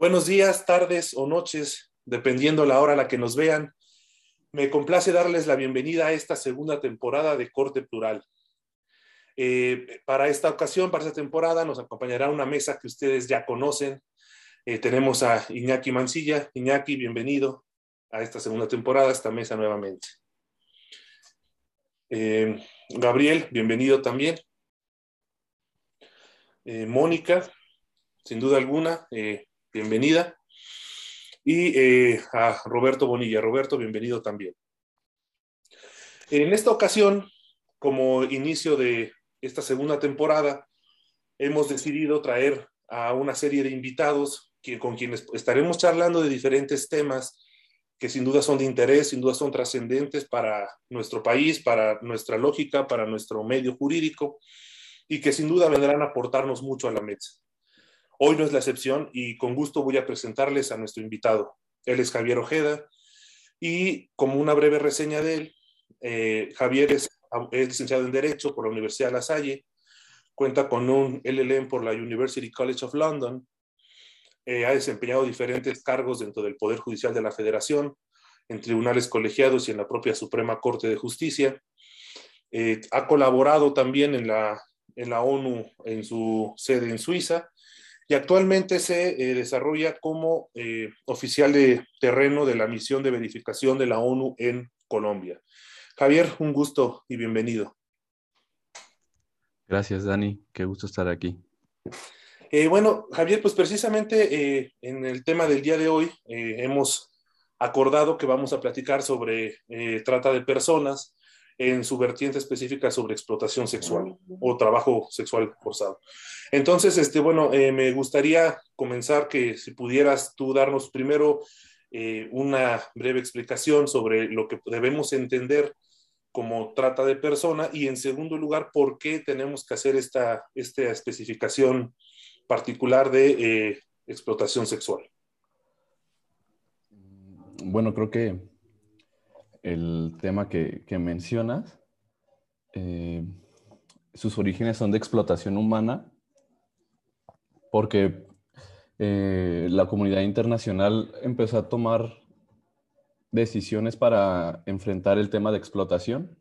Buenos días, tardes o noches, dependiendo la hora a la que nos vean. Me complace darles la bienvenida a esta segunda temporada de Corte Plural. Eh, para esta ocasión, para esta temporada, nos acompañará una mesa que ustedes ya conocen. Eh, tenemos a Iñaki Mancilla. Iñaki, bienvenido a esta segunda temporada, a esta mesa nuevamente. Eh, Gabriel, bienvenido también. Mónica, sin duda alguna, bienvenida. Y eh, a Roberto Bonilla. Roberto, bienvenido también. En esta ocasión, como inicio de esta segunda temporada, hemos decidido traer a una serie de invitados que, con quienes estaremos charlando de diferentes temas que sin duda son de interés, sin duda son trascendentes para nuestro país, para nuestra lógica, para nuestro medio jurídico y que sin duda vendrán a aportarnos mucho a la mesa. Hoy no es la excepción y con gusto voy a presentarles a nuestro invitado. Él es Javier Ojeda y como una breve reseña de él, eh, Javier es, licenciado en Derecho por la Universidad de La Salle, cuenta con un LLM por la University College of London, eh, ha desempeñado diferentes cargos dentro del Poder Judicial de la Federación, en tribunales colegiados y en la propia Suprema Corte de Justicia. Eh, ha colaborado también en la, en la ONU en su sede en Suiza y actualmente se eh, desarrolla como eh, oficial de terreno de la misión de verificación de la ONU en Colombia. Javier, un gusto y bienvenido. Gracias, Dani. Qué gusto estar aquí. Eh, bueno, Javier, pues precisamente en el tema del día de hoy hemos acordado que vamos a platicar sobre trata de personas en su vertiente específica sobre explotación sexual o trabajo sexual forzado. Entonces, este, bueno, eh, me gustaría comenzar que si pudieras tú darnos primero eh, una breve explicación sobre lo que debemos entender como trata de persona y en segundo lugar, por qué tenemos que hacer esta, esta especificación particular de eh, explotación sexual. Bueno, creo que el tema que, mencionas, eh, sus orígenes son de explotación humana, porque eh, la comunidad internacional empezó a tomar decisiones para enfrentar el tema de explotación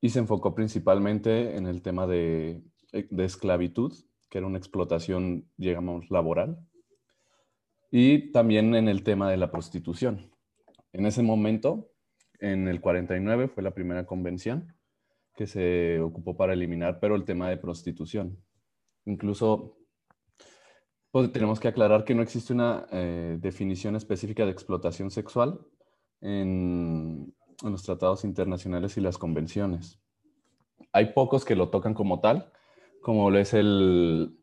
y se enfocó principalmente en el tema de, de esclavitud, que era una explotación, digamos, laboral, y también en el tema de la prostitución. En ese momento, en el 49 fue la primera convención que se ocupó para eliminar, pero el tema de prostitución. Incluso pues, tenemos que aclarar que no existe una eh, definición específica de explotación sexual en, los tratados internacionales y las convenciones. Hay pocos que lo tocan como tal, como lo es el,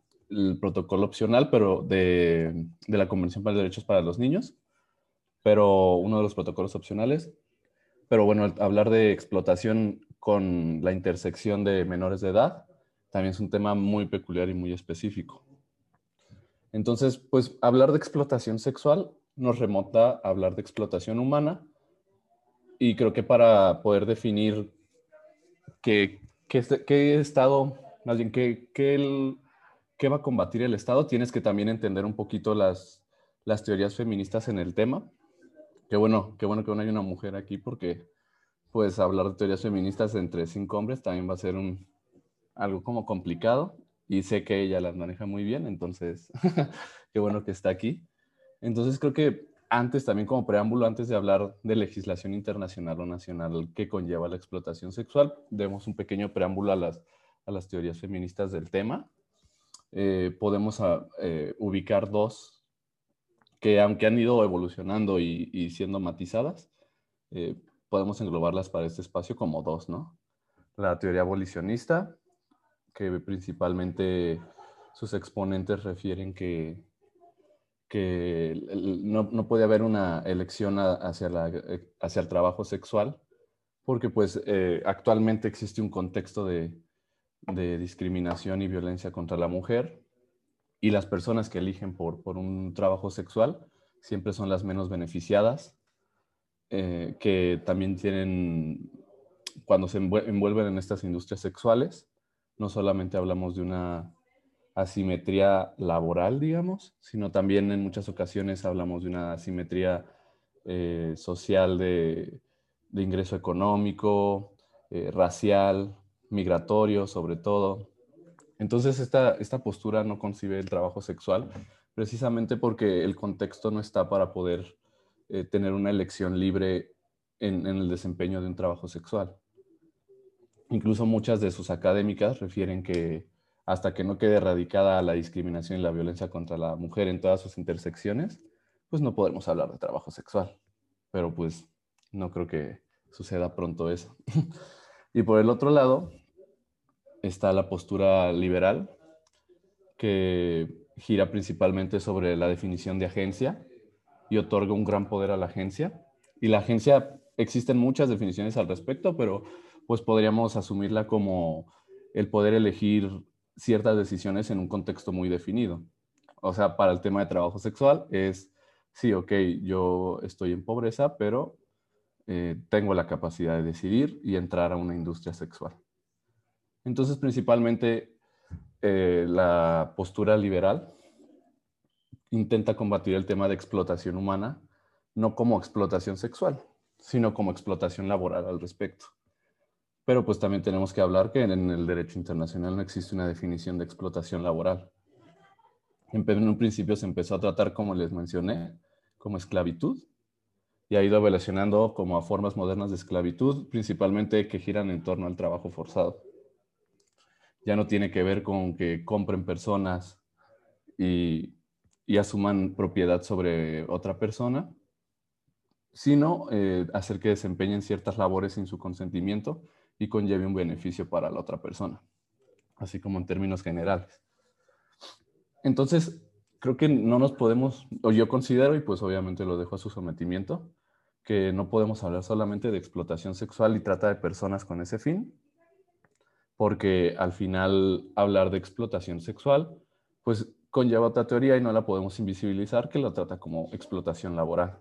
protocolo opcional, pero de, de la Convención para los Derechos para los Niños, pero uno de los protocolos opcionales. Pero bueno, hablar de explotación con la intersección de menores de edad también es un tema muy peculiar y muy específico. Entonces, pues hablar de explotación sexual nos remonta a hablar de explotación humana. Y creo que para poder definir qué, qué, Estado, más bien qué, qué, va a combatir el Estado, tienes que también entender un poquito las, las teorías feministas en el tema Qué bueno, qué bueno que no hay una mujer aquí porque pues hablar de teorías feministas entre cinco hombres también va a ser un, algo como complicado y sé que ella las maneja muy bien, entonces qué bueno que está aquí. Entonces creo que antes también como preámbulo, antes de hablar de legislación internacional o nacional que conlleva la explotación sexual, demos un pequeño preámbulo a las, a las teorías feministas del tema. Eh, podemos ah, eh, ubicar dos que aunque han ido evolucionando y, siendo matizadas, eh, podemos englobarlas para este espacio como dos, ¿no? La teoría abolicionista, que principalmente sus exponentes refieren que, que no, no, puede haber una elección hacia, la, hacia el trabajo sexual, porque pues eh, actualmente existe un contexto de, de discriminación y violencia contra la mujer, y las personas que eligen por, por un trabajo sexual siempre son las menos beneficiadas, eh, que también tienen, cuando se envuelven en estas industrias sexuales, no solamente hablamos de una asimetría laboral, digamos, sino también en muchas ocasiones hablamos de una asimetría eh, social de, ingreso económico, eh, racial, migratorio sobre todo. Entonces esta, esta postura no concibe el trabajo sexual precisamente porque el contexto no está para poder eh, tener una elección libre en, en el desempeño de un trabajo sexual. Incluso muchas de sus académicas refieren que hasta que no quede erradicada la discriminación y la violencia contra la mujer en todas sus intersecciones, pues no podemos hablar de trabajo sexual. Pero pues no creo que suceda pronto eso. y por el otro lado está la postura liberal, que gira principalmente sobre la definición de agencia y otorga un gran poder a la agencia. Y la agencia, existen muchas definiciones al respecto, pero pues podríamos asumirla como el poder elegir ciertas decisiones en un contexto muy definido. O sea, para el tema de trabajo sexual es, sí, ok, yo estoy en pobreza, pero eh, tengo la capacidad de decidir y entrar a una industria sexual. Entonces, principalmente, eh, la postura liberal intenta combatir el tema de explotación humana, no como explotación sexual, sino como explotación laboral al respecto. Pero pues también tenemos que hablar que en el derecho internacional no existe una definición de explotación laboral. En un principio se empezó a tratar, como les mencioné, como esclavitud y ha ido evolucionando como a formas modernas de esclavitud, principalmente que giran en torno al trabajo forzado. Ya no tiene que ver con que compren personas y, asuman propiedad sobre otra persona, sino eh, hacer que desempeñen ciertas labores sin su consentimiento y conlleve un beneficio para la otra persona, así como en términos generales. Entonces, creo que no nos podemos, o yo considero, y pues obviamente lo dejo a su sometimiento, que no podemos hablar solamente de explotación sexual y trata de personas con ese fin, porque al final hablar de explotación sexual, pues conlleva otra teoría y no la podemos invisibilizar que lo trata como explotación laboral.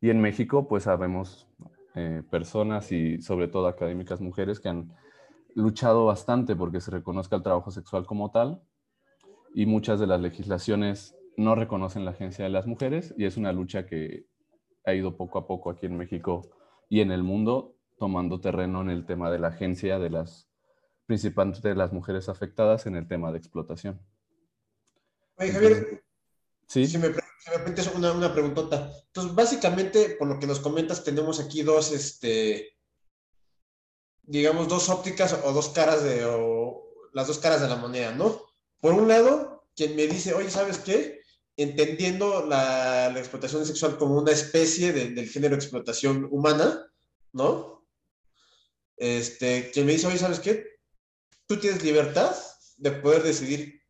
Y en México, pues sabemos eh, personas y sobre todo académicas mujeres que han luchado bastante porque se reconozca el trabajo sexual como tal y muchas de las legislaciones no reconocen la agencia de las mujeres y es una lucha que ha ido poco a poco aquí en México y en el mundo tomando terreno en el tema de la agencia de las principalmente de las mujeres afectadas en el tema de explotación. Oye, Javier, ¿Sí? si me es una, una preguntota. Entonces, básicamente, por lo que nos comentas, tenemos aquí dos, este, digamos, dos ópticas o dos caras de, o las dos caras de la moneda, ¿no? Por un lado, quien me dice, oye, ¿sabes qué? Entendiendo la, la explotación sexual como una especie del género explotación humana, ¿no? Este, quien me dice, oye, ¿sabes qué? Tú tienes libertad de poder decidir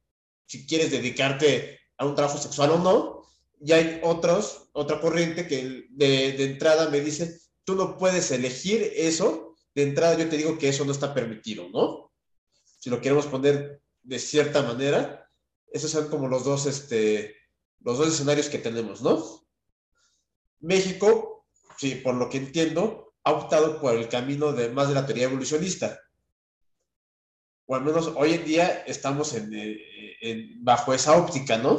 si quieres dedicarte a un trabajo sexual o no, y hay otros, otra corriente que de, de, entrada me dice, tú no puedes elegir eso, de entrada yo te digo que eso no está permitido, ¿no? Si lo queremos poner de cierta manera, esos son como los dos, este, los dos escenarios que tenemos, ¿no? México, sí, por lo que entiendo, ha optado por el camino de más de la teoría evolucionista. O al menos hoy en día estamos eh, bajo esa óptica, ¿no?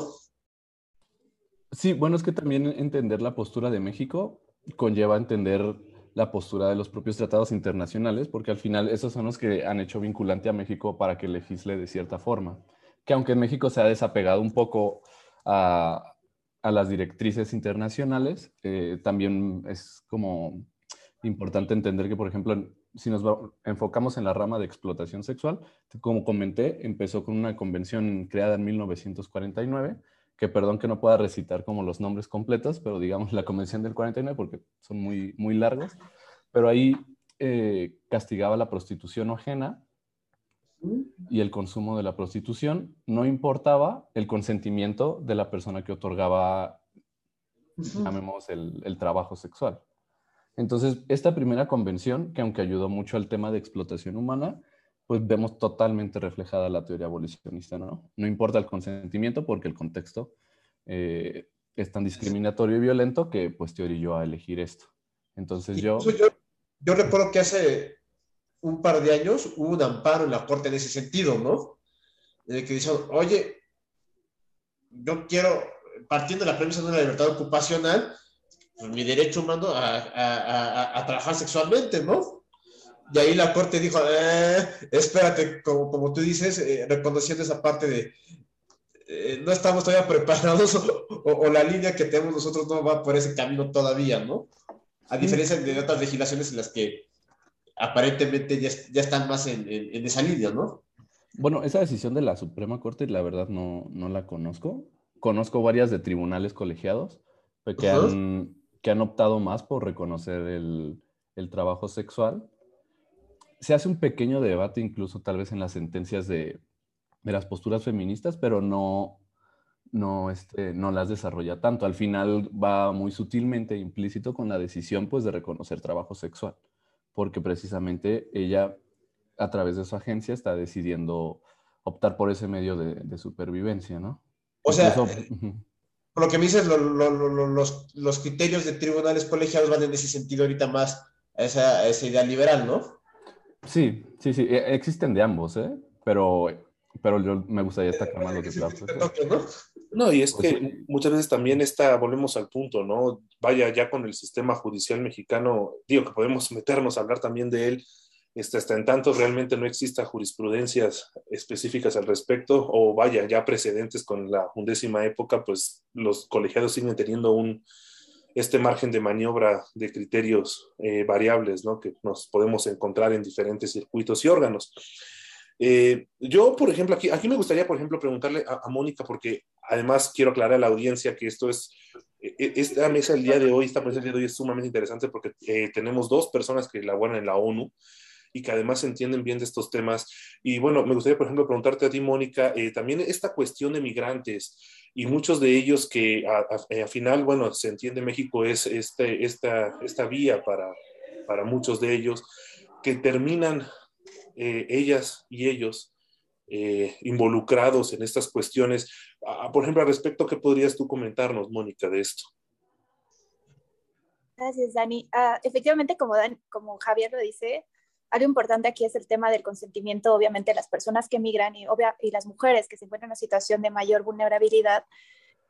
Sí, bueno, es que también entender la postura de México conlleva entender la postura de los propios tratados internacionales, porque al final esos son los que han hecho vinculante a México para que legisle de cierta forma. Que aunque México se ha desapegado un poco a, las directrices internacionales, eh, también es como importante entender que, por ejemplo, si nos enfocamos en la rama de explotación sexual, como comenté, empezó con una convención creada en 1949 que perdón que no pueda recitar como los nombres completos, pero digamos la Convención del 49 porque son muy, muy largos, pero ahí eh, castigaba la prostitución ajena y el consumo de la prostitución, no importaba el consentimiento de la persona que otorgaba, llamemos, el, el trabajo sexual. Entonces, esta primera convención, que aunque ayudó mucho al tema de explotación humana, pues vemos totalmente reflejada la teoría abolicionista, ¿no? No importa el consentimiento porque el contexto eh, es tan discriminatorio y violento que pues te orilló a elegir esto. Entonces yo... yo... recuerdo que hace un par de años hubo un amparo en la Corte en ese sentido, ¿no? en el que dicen, oye, yo quiero, partiendo de la premisa de una libertad ocupacional, pues, mi derecho humano a, trabajar sexualmente, ¿no? Y ahí la corte dijo, eh, espérate, como, como tú dices, eh, reconociendo esa parte de, eh, no estamos todavía preparados o, la línea que tenemos nosotros no va por ese camino todavía, ¿no? A diferencia de otras legislaciones en las que aparentemente ya, ya están más en, en, esa línea, ¿no? Bueno, esa decisión de la Suprema Corte, la verdad no, no la conozco. Conozco varias de tribunales colegiados que, han, que han optado más por reconocer el, el trabajo sexual. Se hace un pequeño debate incluso tal vez en las sentencias de, de las posturas feministas, pero no, no, este, no las desarrolla tanto. Al final va muy sutilmente implícito con la decisión pues, de reconocer trabajo sexual, porque precisamente ella, a través de su agencia, está decidiendo optar por ese medio de, supervivencia, ¿no? O sea, por lo que me dices, los, los, criterios de tribunales colegiados van en ese sentido ahorita más a esa, a esa idea liberal, ¿no? Sí, sí, sí, e, existen de ambos, ¿eh? Pero pero yo me gustaría destacar más lo que ¿no? no, y es pues que muchas veces también está, volvemos al punto, ¿no? Vaya, ya con el sistema judicial mexicano, digo que podemos meternos a hablar también de él, este, hasta en tanto realmente no exista jurisprudencias específicas al respecto, o vaya, ya precedentes con la undécima época, pues los colegiados siguen teniendo un, este margen de maniobra de criterios eh, variables, ¿no? Que nos podemos encontrar en diferentes circuitos y órganos. Eh, yo, por ejemplo, aquí, aquí me gustaría, por ejemplo, preguntarle a, Mónica, porque además quiero aclarar a la audiencia que esto es, e, e, esta mesa el día de hoy, esta mesa el día de hoy es sumamente interesante porque eh, tenemos dos personas que laboran en la ONU y que además entienden bien de estos temas. Y bueno, me gustaría, por ejemplo, preguntarte a ti, Mónica, eh, también esta cuestión de migrantes y muchos de ellos que al final, bueno, se entiende México es este, esta, esta vía para, para muchos de ellos que terminan eh, ellas y ellos eh, involucrados en estas cuestiones. Ah, por ejemplo, al respecto, ¿qué podrías tú comentarnos, Mónica, de esto? Gracias, Dani. Ah, efectivamente, como, como Javier lo dice, algo importante aquí es el tema del consentimiento, obviamente, las personas que migran y, y las mujeres que se encuentran en una situación de mayor vulnerabilidad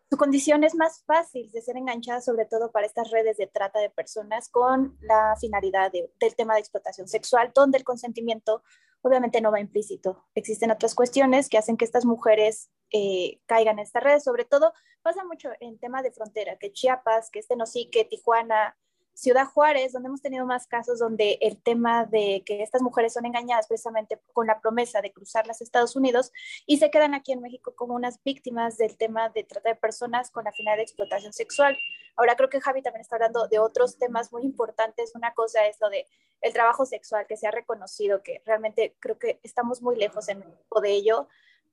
su condición es más fácil de ser enganchada, sobre todo para estas redes de trata de personas con la finalidad del tema de explotación sexual, donde el consentimiento obviamente no va implícito. Existen otras cuestiones que hacen que estas mujeres eh, caigan en estas redes, sobre todo pasa mucho en tema de frontera, que Chiapas, que este no sí, que Tijuana, Ciudad Juárez, donde hemos tenido más casos donde el tema de que estas mujeres son engañadas precisamente con la promesa de cruzar los Estados Unidos y se quedan aquí en México como unas víctimas del tema de trata de personas con la finalidad de explotación sexual. Ahora creo que Javi también está hablando de otros temas muy importantes. Una cosa es lo de el trabajo sexual que se ha reconocido, que realmente creo que estamos muy lejos en México de ello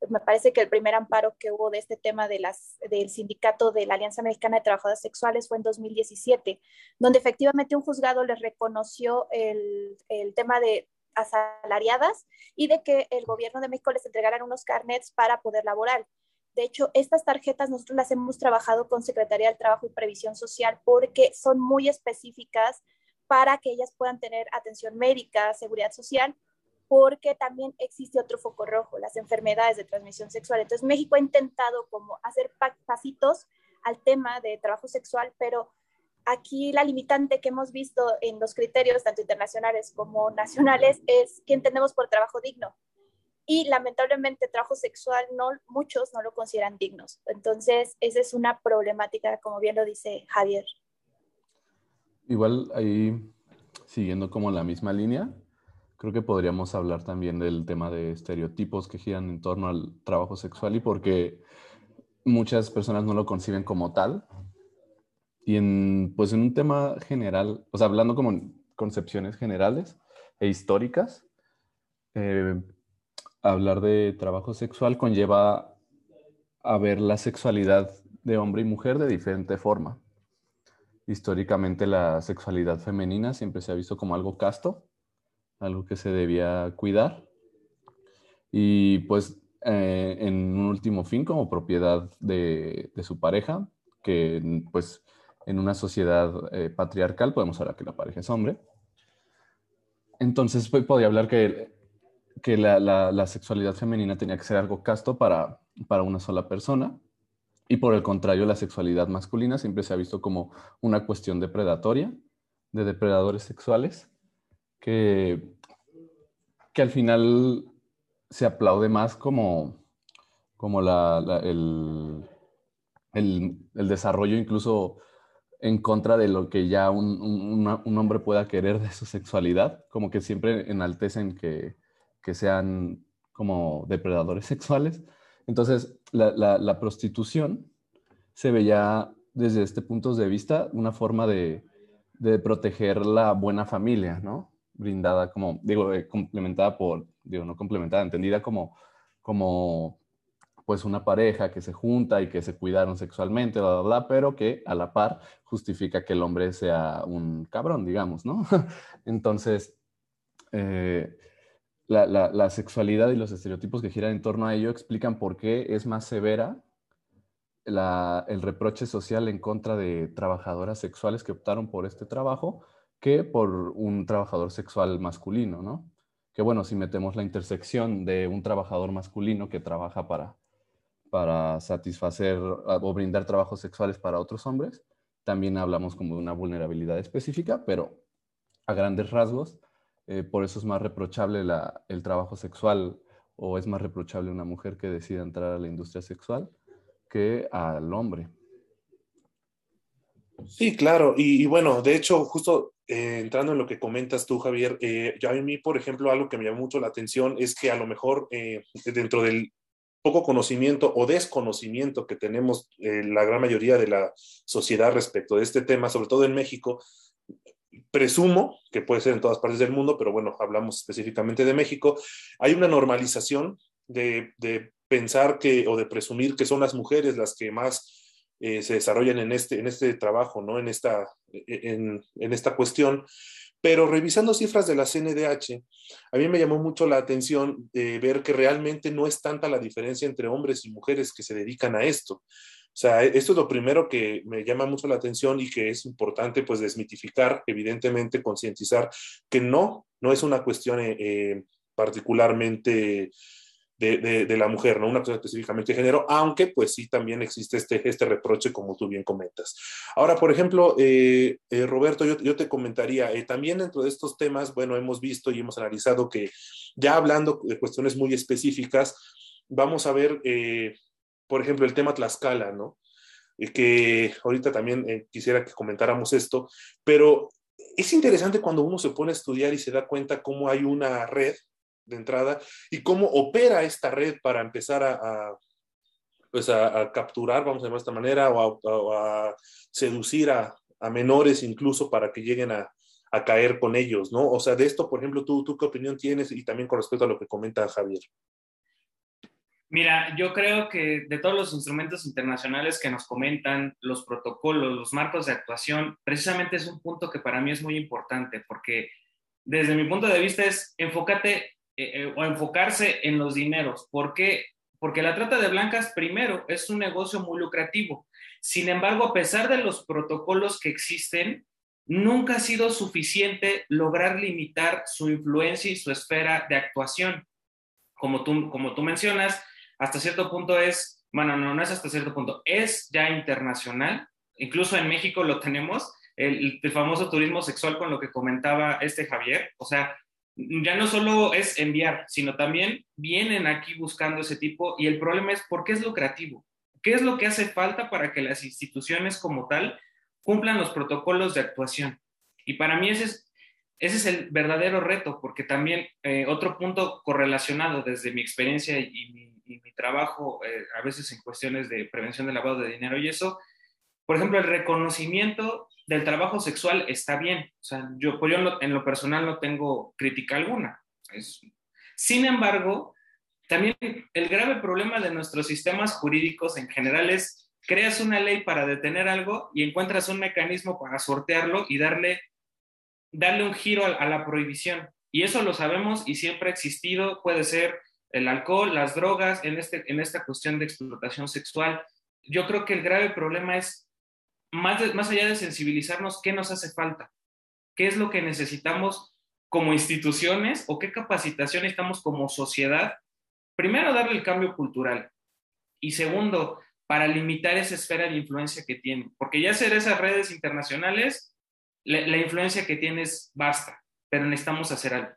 me parece que el primer amparo que hubo de este tema de las, del sindicato de la Alianza Mexicana de Trabajadoras Sexuales fue en 2017, donde efectivamente un juzgado les reconoció el, el tema de asalariadas y de que el gobierno de México les entregaran unos carnets para poder laborar. De hecho, estas tarjetas nosotros las hemos trabajado con Secretaría del Trabajo y Previsión Social porque son muy específicas para que ellas puedan tener atención médica, seguridad social, porque también existe otro foco rojo, las enfermedades de transmisión sexual. Entonces México ha intentado como hacer pasitos al tema de trabajo sexual, pero aquí la limitante que hemos visto en los criterios, tanto internacionales como nacionales, es que entendemos por trabajo digno. Y lamentablemente trabajo sexual no muchos no lo consideran dignos. Entonces, esa es una problemática, como bien lo dice Javier. Igual ahí, siguiendo como la misma línea, Creo que podríamos hablar también del tema de estereotipos que giran en torno al trabajo sexual y porque muchas personas no lo conciben como tal. Y en, pues en un tema general, o sea, hablando como en concepciones generales e históricas, eh, hablar de trabajo sexual conlleva a ver la sexualidad de hombre y mujer de diferente forma. Históricamente la sexualidad femenina siempre se ha visto como algo casto algo que se debía cuidar. Y pues eh, en un último fin como propiedad de, su pareja, que pues en una sociedad eh, patriarcal podemos hablar que la pareja es hombre. Entonces pues, podría hablar que que la, sexualidad femenina tenía que ser algo casto para, para una sola persona. Y por el contrario, la sexualidad masculina siempre se ha visto como una cuestión depredatoria, de depredadores sexuales, que, que al final se aplaude más como, como el, el, desarrollo incluso en contra de lo que ya un, hombre pueda querer de su sexualidad, como que siempre enaltecen que, que sean como depredadores sexuales. Entonces, la, la, prostitución se veía desde este punto de vista una forma de, de proteger la buena familia, ¿no? Brindada como, digo, eh, complementada por, digo, no complementada, entendida como, como pues una pareja que se junta y que se cuidaron sexualmente, bla, bla, bla, pero que a la par justifica que el hombre sea un cabrón, digamos, ¿no? Entonces, eh, la, la, sexualidad y los estereotipos que giran en torno a ello explican por qué es más severa la, el reproche social en contra de trabajadoras sexuales que optaron por este trabajo que por un trabajador sexual masculino, ¿no? Que bueno, si metemos la intersección de un trabajador masculino que trabaja para para satisfacer o brindar trabajos sexuales para otros hombres. También hablamos como de una vulnerabilidad específica, pero a grandes rasgos, eh, por eso es más reprochable el trabajo sexual o es más reprochable una mujer que decida entrar a la industria sexual que al hombre. Sí, claro. Y, bueno, de hecho, justo eh, entrando en lo que comentas tú, Javier, eh, yo a mí, por ejemplo, algo que me llamó mucho la atención es que a lo mejor dentro del poco conocimiento o desconocimiento que tenemos eh, la gran mayoría de la sociedad respecto de este tema, sobre todo en México, presumo que puede ser en todas partes del mundo, pero bueno, hablamos específicamente de México, hay una normalización de, pensar que o de presumir que son las mujeres las que más eh, se desarrollan en este, en este trabajo, ¿no? En esta, en, en esta cuestión. Pero revisando cifras de la CNDH, a mí me llamó mucho la atención de ver que realmente no es tanta la diferencia entre hombres y mujeres que se dedican a esto. O sea, esto es lo primero que me llama mucho la atención y que es importante pues desmitificar, evidentemente concientizar que no, no es una cuestión eh, eh, particularmente de, la mujer, no una cosa específicamente de género, aunque pues sí también existe este, este reproche como tú bien comentas. Ahora, por ejemplo, eh, eh, Roberto, yo, te comentaría, eh, también dentro de estos temas, bueno, hemos visto y hemos analizado que ya hablando de cuestiones muy específicas, vamos a ver, por ejemplo, el tema Tlaxcala, ¿no? que ahorita también quisiera que comentáramos esto, pero es interesante cuando uno se pone a estudiar y se da cuenta cómo hay una red de entrada y cómo opera esta red para empezar a, pues a, capturar, vamos a llamar de esta manera, o a, seducir a, menores incluso para que lleguen a, caer con ellos, ¿no? O sea, de esto, por ejemplo, ¿tú, ¿tú qué opinión tienes y también con respecto a lo que comenta Javier? Mira, yo creo que de todos los instrumentos internacionales que nos comentan, los protocolos, los marcos de actuación, precisamente es un punto que para mí es muy importante, porque desde mi punto de vista es enfócate eh, eh, o enfocarse en los dineros. ¿Por qué? Porque la trata de blancas, primero, es un negocio muy lucrativo. Sin embargo, a pesar de los protocolos que existen, nunca ha sido suficiente lograr limitar su influencia y su esfera de actuación. Como tú, como tú mencionas, hasta cierto punto es, bueno, no, no es hasta cierto punto, es ya internacional. Incluso en México lo tenemos, el, el famoso turismo sexual con lo que comentaba este Javier. O sea, ya no solo es enviar, sino también vienen aquí buscando ese tipo y el problema es por qué es lucrativo. ¿Qué es lo que hace falta para que las instituciones como tal cumplan los protocolos de actuación? Y para mí ese es, ese es el verdadero reto, porque también eh, otro punto correlacionado desde mi experiencia y mi, trabajo, eh, a veces en cuestiones de prevención del lavado de dinero y eso, por ejemplo, el reconocimiento del trabajo sexual está bien. O sea, yo, pues yo en, lo, personal no tengo crítica alguna. sin embargo, también el grave problema de nuestros sistemas jurídicos en general es creas una ley para detener algo y encuentras un mecanismo para sortearlo y darle, darle un giro a, a la prohibición. Y eso lo sabemos y siempre ha existido, puede ser el alcohol, las drogas, en, este, en esta cuestión de explotación sexual. Yo creo que el grave problema es más, más allá de sensibilizarnos, ¿qué nos hace falta? ¿Qué es lo que necesitamos como instituciones o qué capacitación estamos como sociedad? Primero, darle el cambio cultural. Y segundo, para limitar esa esfera de influencia que tiene. Porque ya ser esas redes internacionales, la, influencia que tienes basta, pero necesitamos hacer algo.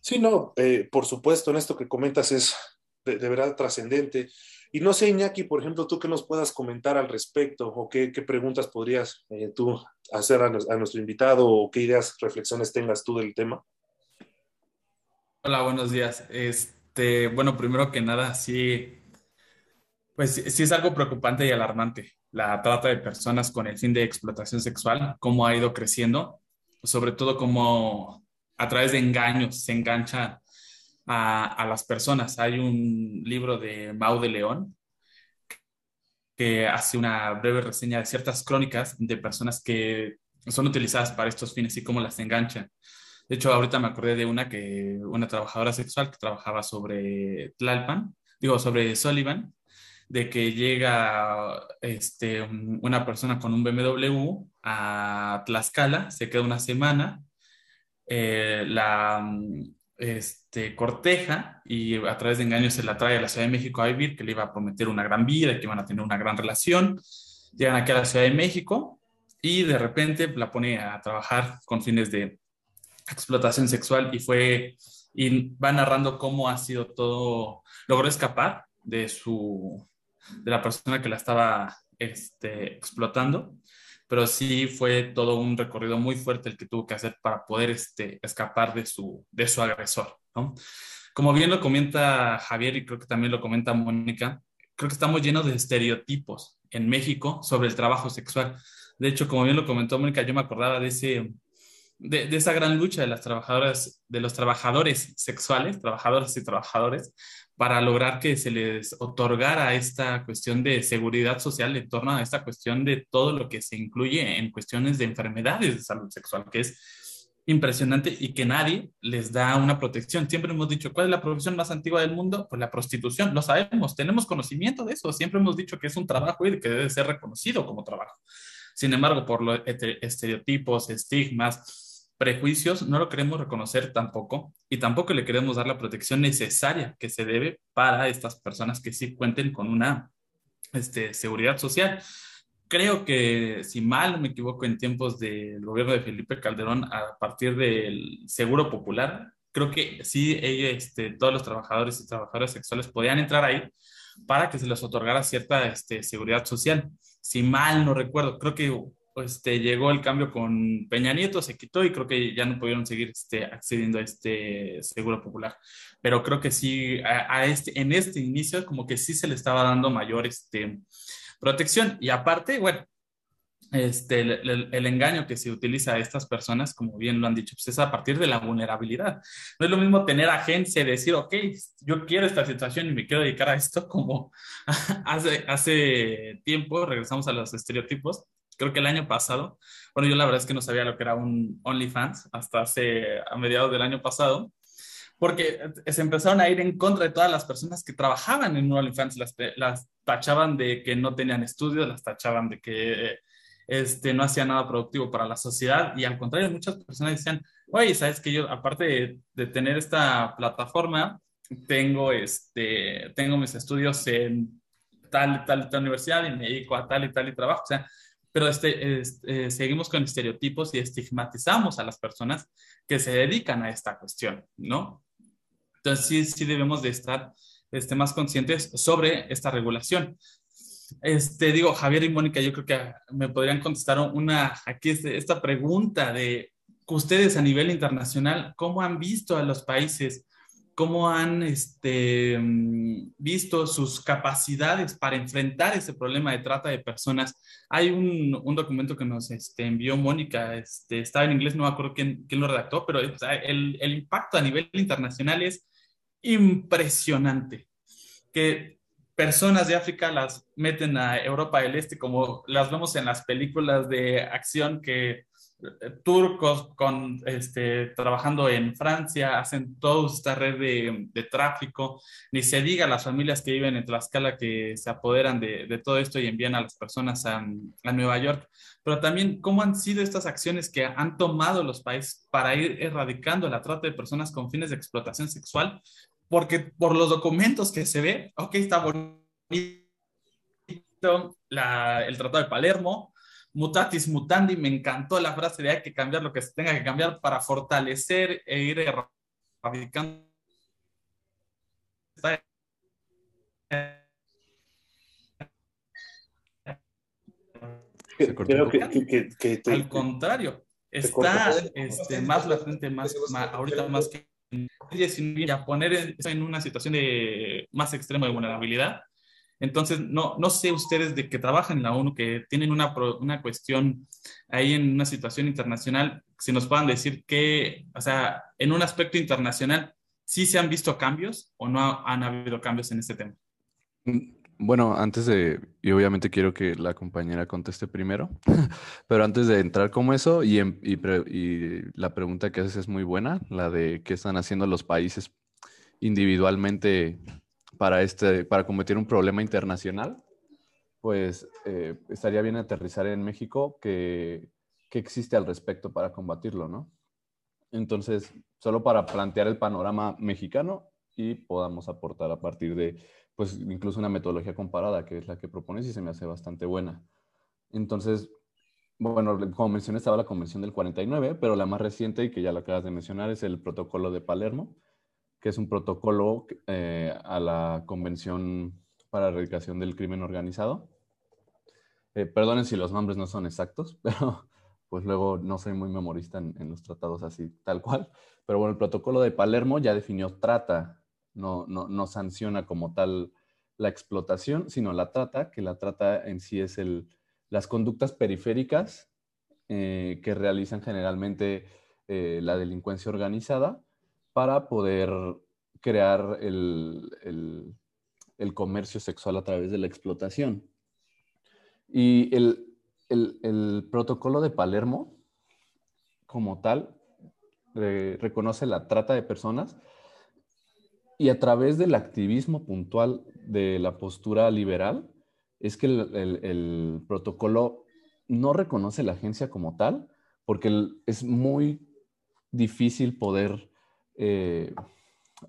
Sí, no, eh, por supuesto, en esto que comentas es de, verdad trascendente. Y no sé, Iñaki, por ejemplo, tú que nos puedas comentar al respecto o qué, preguntas podrías eh, tú hacer a, a, nuestro invitado o qué ideas, reflexiones tengas tú del tema. Hola, buenos días. Este, bueno, primero que nada, sí, pues sí es algo preocupante y alarmante la trata de personas con el fin de explotación sexual, cómo ha ido creciendo, sobre todo cómo a través de engaños se engancha a, las personas. Hay un libro de Mau de León que hace una breve reseña de ciertas crónicas de personas que son utilizadas para estos fines y cómo las enganchan. De hecho, ahorita me acordé de una que una trabajadora sexual que trabajaba sobre Tlalpan, digo, sobre Sullivan, de que llega este, una persona con un BMW a Tlaxcala, se queda una semana, eh, la este, corteja y a través de engaños se la trae a la Ciudad de México a vivir, que le iba a prometer una gran vida, que iban a tener una gran relación. Llegan aquí a la Ciudad de México y de repente la pone a trabajar con fines de explotación sexual y fue y va narrando cómo ha sido todo, logró escapar de su de la persona que la estaba este, explotando, pero sí fue todo un recorrido muy fuerte el que tuvo que hacer para poder este, escapar de su, de su agresor. ¿no? Como bien lo comenta Javier y creo que también lo comenta Mónica, creo que estamos llenos de estereotipos en México sobre el trabajo sexual. De hecho, como bien lo comentó Mónica, yo me acordaba de ese, de, esa gran lucha de las trabajadoras, de los trabajadores sexuales, trabajadoras y trabajadores, para lograr que se les otorgara esta cuestión de seguridad social en torno a esta cuestión de todo lo que se incluye en cuestiones de enfermedades de salud sexual, que es impresionante y que nadie les da una protección. Siempre hemos dicho, ¿cuál es la profesión más antigua del mundo? Pues la prostitución, lo sabemos, tenemos conocimiento de eso, siempre hemos dicho que es un trabajo y que debe ser reconocido como trabajo. Sin embargo, por los estereotipos, estigmas, prejuicios no lo queremos reconocer tampoco y tampoco le queremos dar la protección necesaria que se debe para estas personas que sí cuenten con una este, seguridad social. Creo que, si mal no me equivoco, en tiempos del gobierno de Felipe Calderón, a partir del Seguro Popular, creo que sí, este, todos los trabajadores y trabajadoras sexuales podían entrar ahí para que se les otorgara cierta este, seguridad social. Si mal no recuerdo, creo que este, llegó el cambio con Peña Nieto, se quitó y creo que ya no pudieron seguir este, accediendo a este seguro popular. Pero creo que sí, a, este, en este inicio como que sí se le estaba dando mayor este, protección. Y aparte, bueno, este, el, engaño que se utiliza a estas personas, como bien lo han dicho, pues es a partir de la vulnerabilidad. No es lo mismo tener agencia y decir, ok, yo quiero esta situación y me quiero dedicar a esto, como hace, hace tiempo, regresamos a los estereotipos, creo que el año pasado, bueno, yo la verdad es que no sabía lo que era un OnlyFans hasta hace, a mediados del año pasado, porque se empezaron a ir en contra de todas las personas que trabajaban en un OnlyFans, las, las tachaban de que no tenían estudios, las tachaban de que este, no hacían nada productivo para la sociedad y al contrario, muchas personas decían, oye, sabes que yo, aparte de, de tener esta plataforma, tengo, este, tengo mis estudios en tal, tal, tal universidad y me dedico a tal y tal y trabajo. O sea, pero este, eh, seguimos con estereotipos y estigmatizamos a las personas que se dedican a esta cuestión, ¿no? Entonces sí, sí debemos de estar este, más conscientes sobre esta regulación. Este, digo, Javier y Mónica, yo creo que me podrían contestar una, aquí este, esta pregunta de ustedes a nivel internacional, ¿cómo han visto a los países cómo han este, mm, visto sus capacidades para enfrentar ese problema de trata de personas. Hay un, un documento que nos este, envió Mónica, este, estaba en inglés, no me acuerdo quién, quién lo redactó, pero el, el, impacto a nivel internacional es impresionante. Que personas de África las meten a Europa del Este como las vemos en las películas de acción que turcos con, este, trabajando en Francia, hacen toda esta red de, tráfico, ni se diga las familias que viven en Tlaxcala que se apoderan de, todo esto y envían a las personas a, a, Nueva York, pero también cómo han sido estas acciones que han tomado los países para ir erradicando la trata de personas con fines de explotación sexual, porque por los documentos que se ve, ok, está bonito el Tratado de Palermo, mutatis mutandi, me encantó la frase de hay que cambiar lo que se tenga que cambiar para fortalecer e ir erradicando. Creo que, al contrario, está este, más latente, más, más, ahorita más que a poner en una situación de más extrema de vulnerabilidad entonces, no, no sé ustedes de que trabajan en la ONU, que tienen una, una cuestión ahí en una situación internacional, si nos puedan decir que, o sea, en un aspecto internacional, ¿sí se han visto cambios o no han habido cambios en este tema? Mm, bueno, antes de, y obviamente quiero que la compañera conteste primero, pero antes de entrar como eso, y, y, y, la pregunta que haces es muy buena, la de qué están haciendo los países individualmente para, este, para combatir un problema internacional, pues eh, estaría bien aterrizar en México qué existe al respecto para combatirlo, ¿no? Entonces, solo para plantear el panorama mexicano y podamos aportar a partir de, pues, incluso una metodología comparada, que es la que propones y se me hace bastante buena. Entonces, bueno, como mencioné, estaba la Convención del 49, pero la más reciente y que ya lo acabas de mencionar es el Protocolo de Palermo, que es un protocolo eh, a la Convención para la Erradicación del Crimen Organizado. Eh, perdonen si los nombres no son exactos, pero pues luego no soy muy memorista en, los tratados así, tal cual. Pero bueno, el protocolo de Palermo ya definió trata, no, no, no sanciona como tal la explotación, sino la trata, que la trata en sí es el, las conductas periféricas eh, que realizan generalmente la delincuencia organizada para poder crear el, comercio sexual a través de la explotación. Y el, protocolo de Palermo, como tal, reconoce la trata de personas y a través del activismo puntual de la postura liberal, es que el, protocolo no reconoce la agencia como tal, porque es muy difícil poder eh,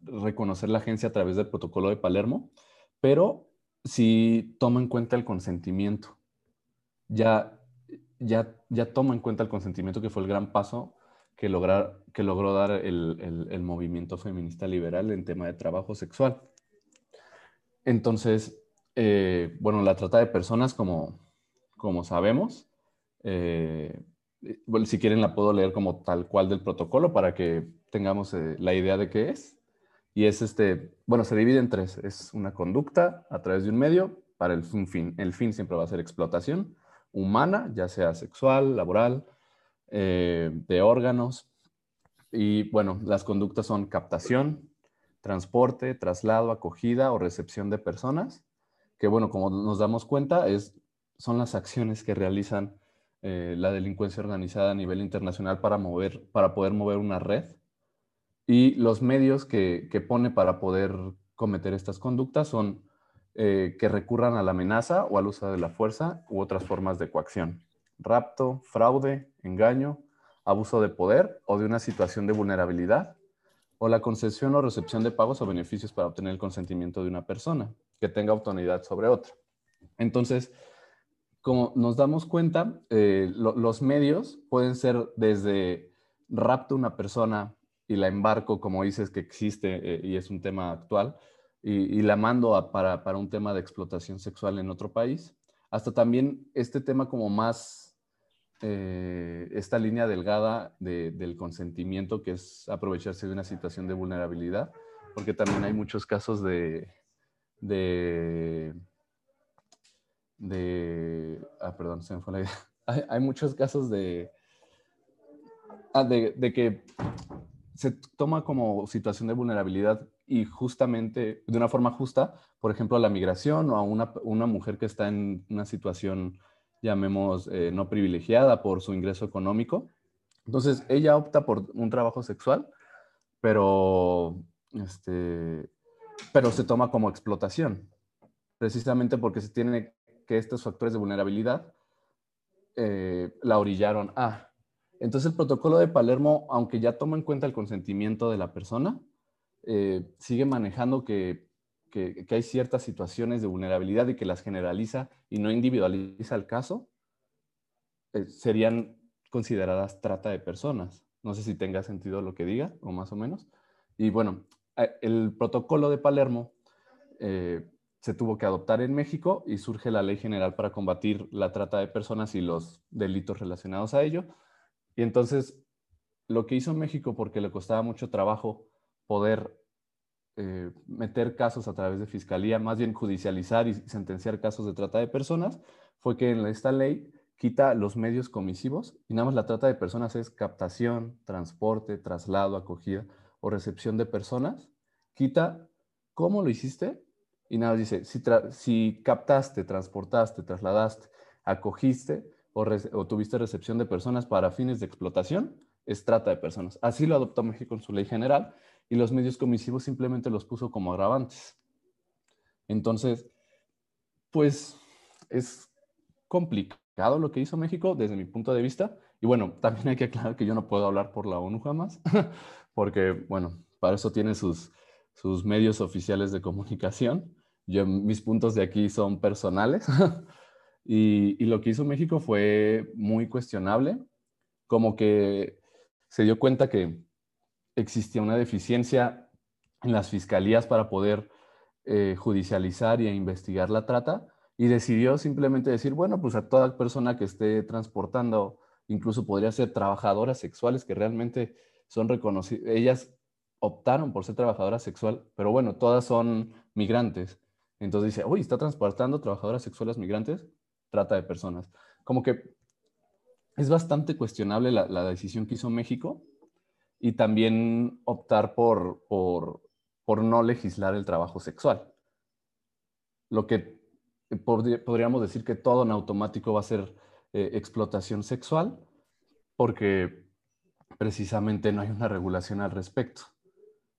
reconocer la agencia a través del protocolo de Palermo, pero si toma en cuenta el consentimiento. Ya, ya, ya toma en cuenta el consentimiento que fue el gran paso que, lograr, que logró dar el, el, movimiento feminista liberal en tema de trabajo sexual. Entonces, eh, bueno, la trata de personas, como, como sabemos, eh, si quieren la puedo leer como tal cual del protocolo para que tengamos eh, la idea de qué es. Y es este, bueno, se divide en tres. Es una conducta a través de un medio para el fin. El fin siempre va a ser explotación humana, ya sea sexual, laboral, eh, de órganos. Y bueno, las conductas son captación, transporte, traslado, acogida o recepción de personas, que bueno, como nos damos cuenta, es, son las acciones que realizan eh, la delincuencia organizada a nivel internacional para, mover, para poder mover una red y los medios que, pone para poder cometer estas conductas son eh, que recurran a la amenaza o al uso de la fuerza u otras formas de coacción. Rapto, fraude, engaño, abuso de poder o de una situación de vulnerabilidad o la concesión o recepción de pagos o beneficios para obtener el consentimiento de una persona que tenga autoridad sobre otra. Entonces, como nos damos cuenta, eh, los medios pueden ser desde rapto a una persona y la embarco, como dices, que existe eh, y es un tema actual, y, la mando para, para, un tema de explotación sexual en otro país, hasta también este tema como más, eh, esta línea delgada del consentimiento, que es aprovecharse de una situación de vulnerabilidad, porque también hay muchos casos de, de, de ah, perdón, se me fue la idea. Hay, hay muchos casos de, ah, de, de que se toma como situación de vulnerabilidad y justamente de una forma justa, por ejemplo, a la migración o a una, mujer que está en una situación, llamemos, eh, no privilegiada por su ingreso económico, Entonces, ella opta por un trabajo sexual, pero, este, pero se toma como explotación, precisamente porque se tiene que estos factores de vulnerabilidad eh, la orillaron a. Entonces, el protocolo de Palermo, aunque ya toma en cuenta el consentimiento de la persona, eh, sigue manejando que, hay ciertas situaciones de vulnerabilidad y que las generaliza y no individualiza el caso, eh, serían consideradas trata de personas. No sé si tenga sentido lo que diga, o más o menos. Y bueno, eh, el protocolo de Palermo se tuvo que adoptar en México y surge la Ley General para combatir la trata de personas y los delitos relacionados a ello. Y entonces, lo que hizo México, porque le costaba mucho trabajo poder eh, meter casos a través de fiscalía, más bien judicializar y sentenciar casos de trata de personas, fue que en esta ley quita los medios comisivos y nada más la trata de personas es captación, transporte, traslado, acogida o recepción de personas. Quita cómo lo hiciste y nada más dice si, si captaste, transportaste, trasladaste, acogiste o, o, tuviste recepción de personas para fines de explotación, es trata de personas. Así lo adoptó México en su ley general y los medios comisivos simplemente los puso como agravantes. Entonces, pues es complicado lo que hizo México desde mi punto de vista. Y bueno, también hay que aclarar que yo no puedo hablar por la ONU jamás, porque, bueno, para eso tiene sus, sus medios oficiales de comunicación. Yo, mis puntos de aquí son personales. y, y lo que hizo México fue muy cuestionable, como que se dio cuenta que existía una deficiencia en las fiscalías para poder eh, judicializar y investigar la trata y decidió simplemente decir, bueno, pues a toda persona que esté transportando, incluso podría ser trabajadoras sexuales que realmente son reconocidas, ellas optaron por ser trabajadoras sexual, pero bueno, todas son migrantes. Entonces dice, uy, está transportando trabajadoras sexuales migrantes, trata de personas. Como que es bastante cuestionable la, decisión que hizo México y también optar por, por, por no legislar el trabajo sexual. Lo que podríamos decir que todo en automático va a ser eh, explotación sexual porque precisamente no hay una regulación al respecto.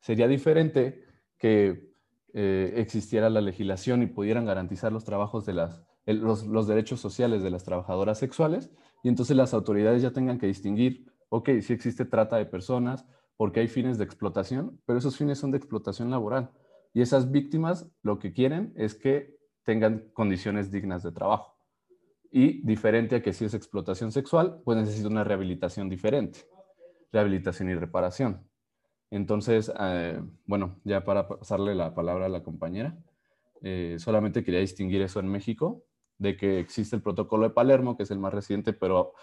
Sería diferente que eh, existiera la legislación y pudieran garantizar los trabajos de las, los, derechos sociales de las trabajadoras sexuales y entonces las autoridades ya tengan que distinguir, ok, si existe trata de personas, porque hay fines de explotación, pero esos fines son de explotación laboral. Y esas víctimas lo que quieren es que tengan condiciones dignas de trabajo. Y diferente a que si es explotación sexual, pues necesita una rehabilitación diferente, rehabilitación y reparación. Entonces, eh, bueno, ya para pasarle la palabra a la compañera, eh, solamente quería distinguir eso en México, de que existe el protocolo de Palermo, que es el más reciente, pero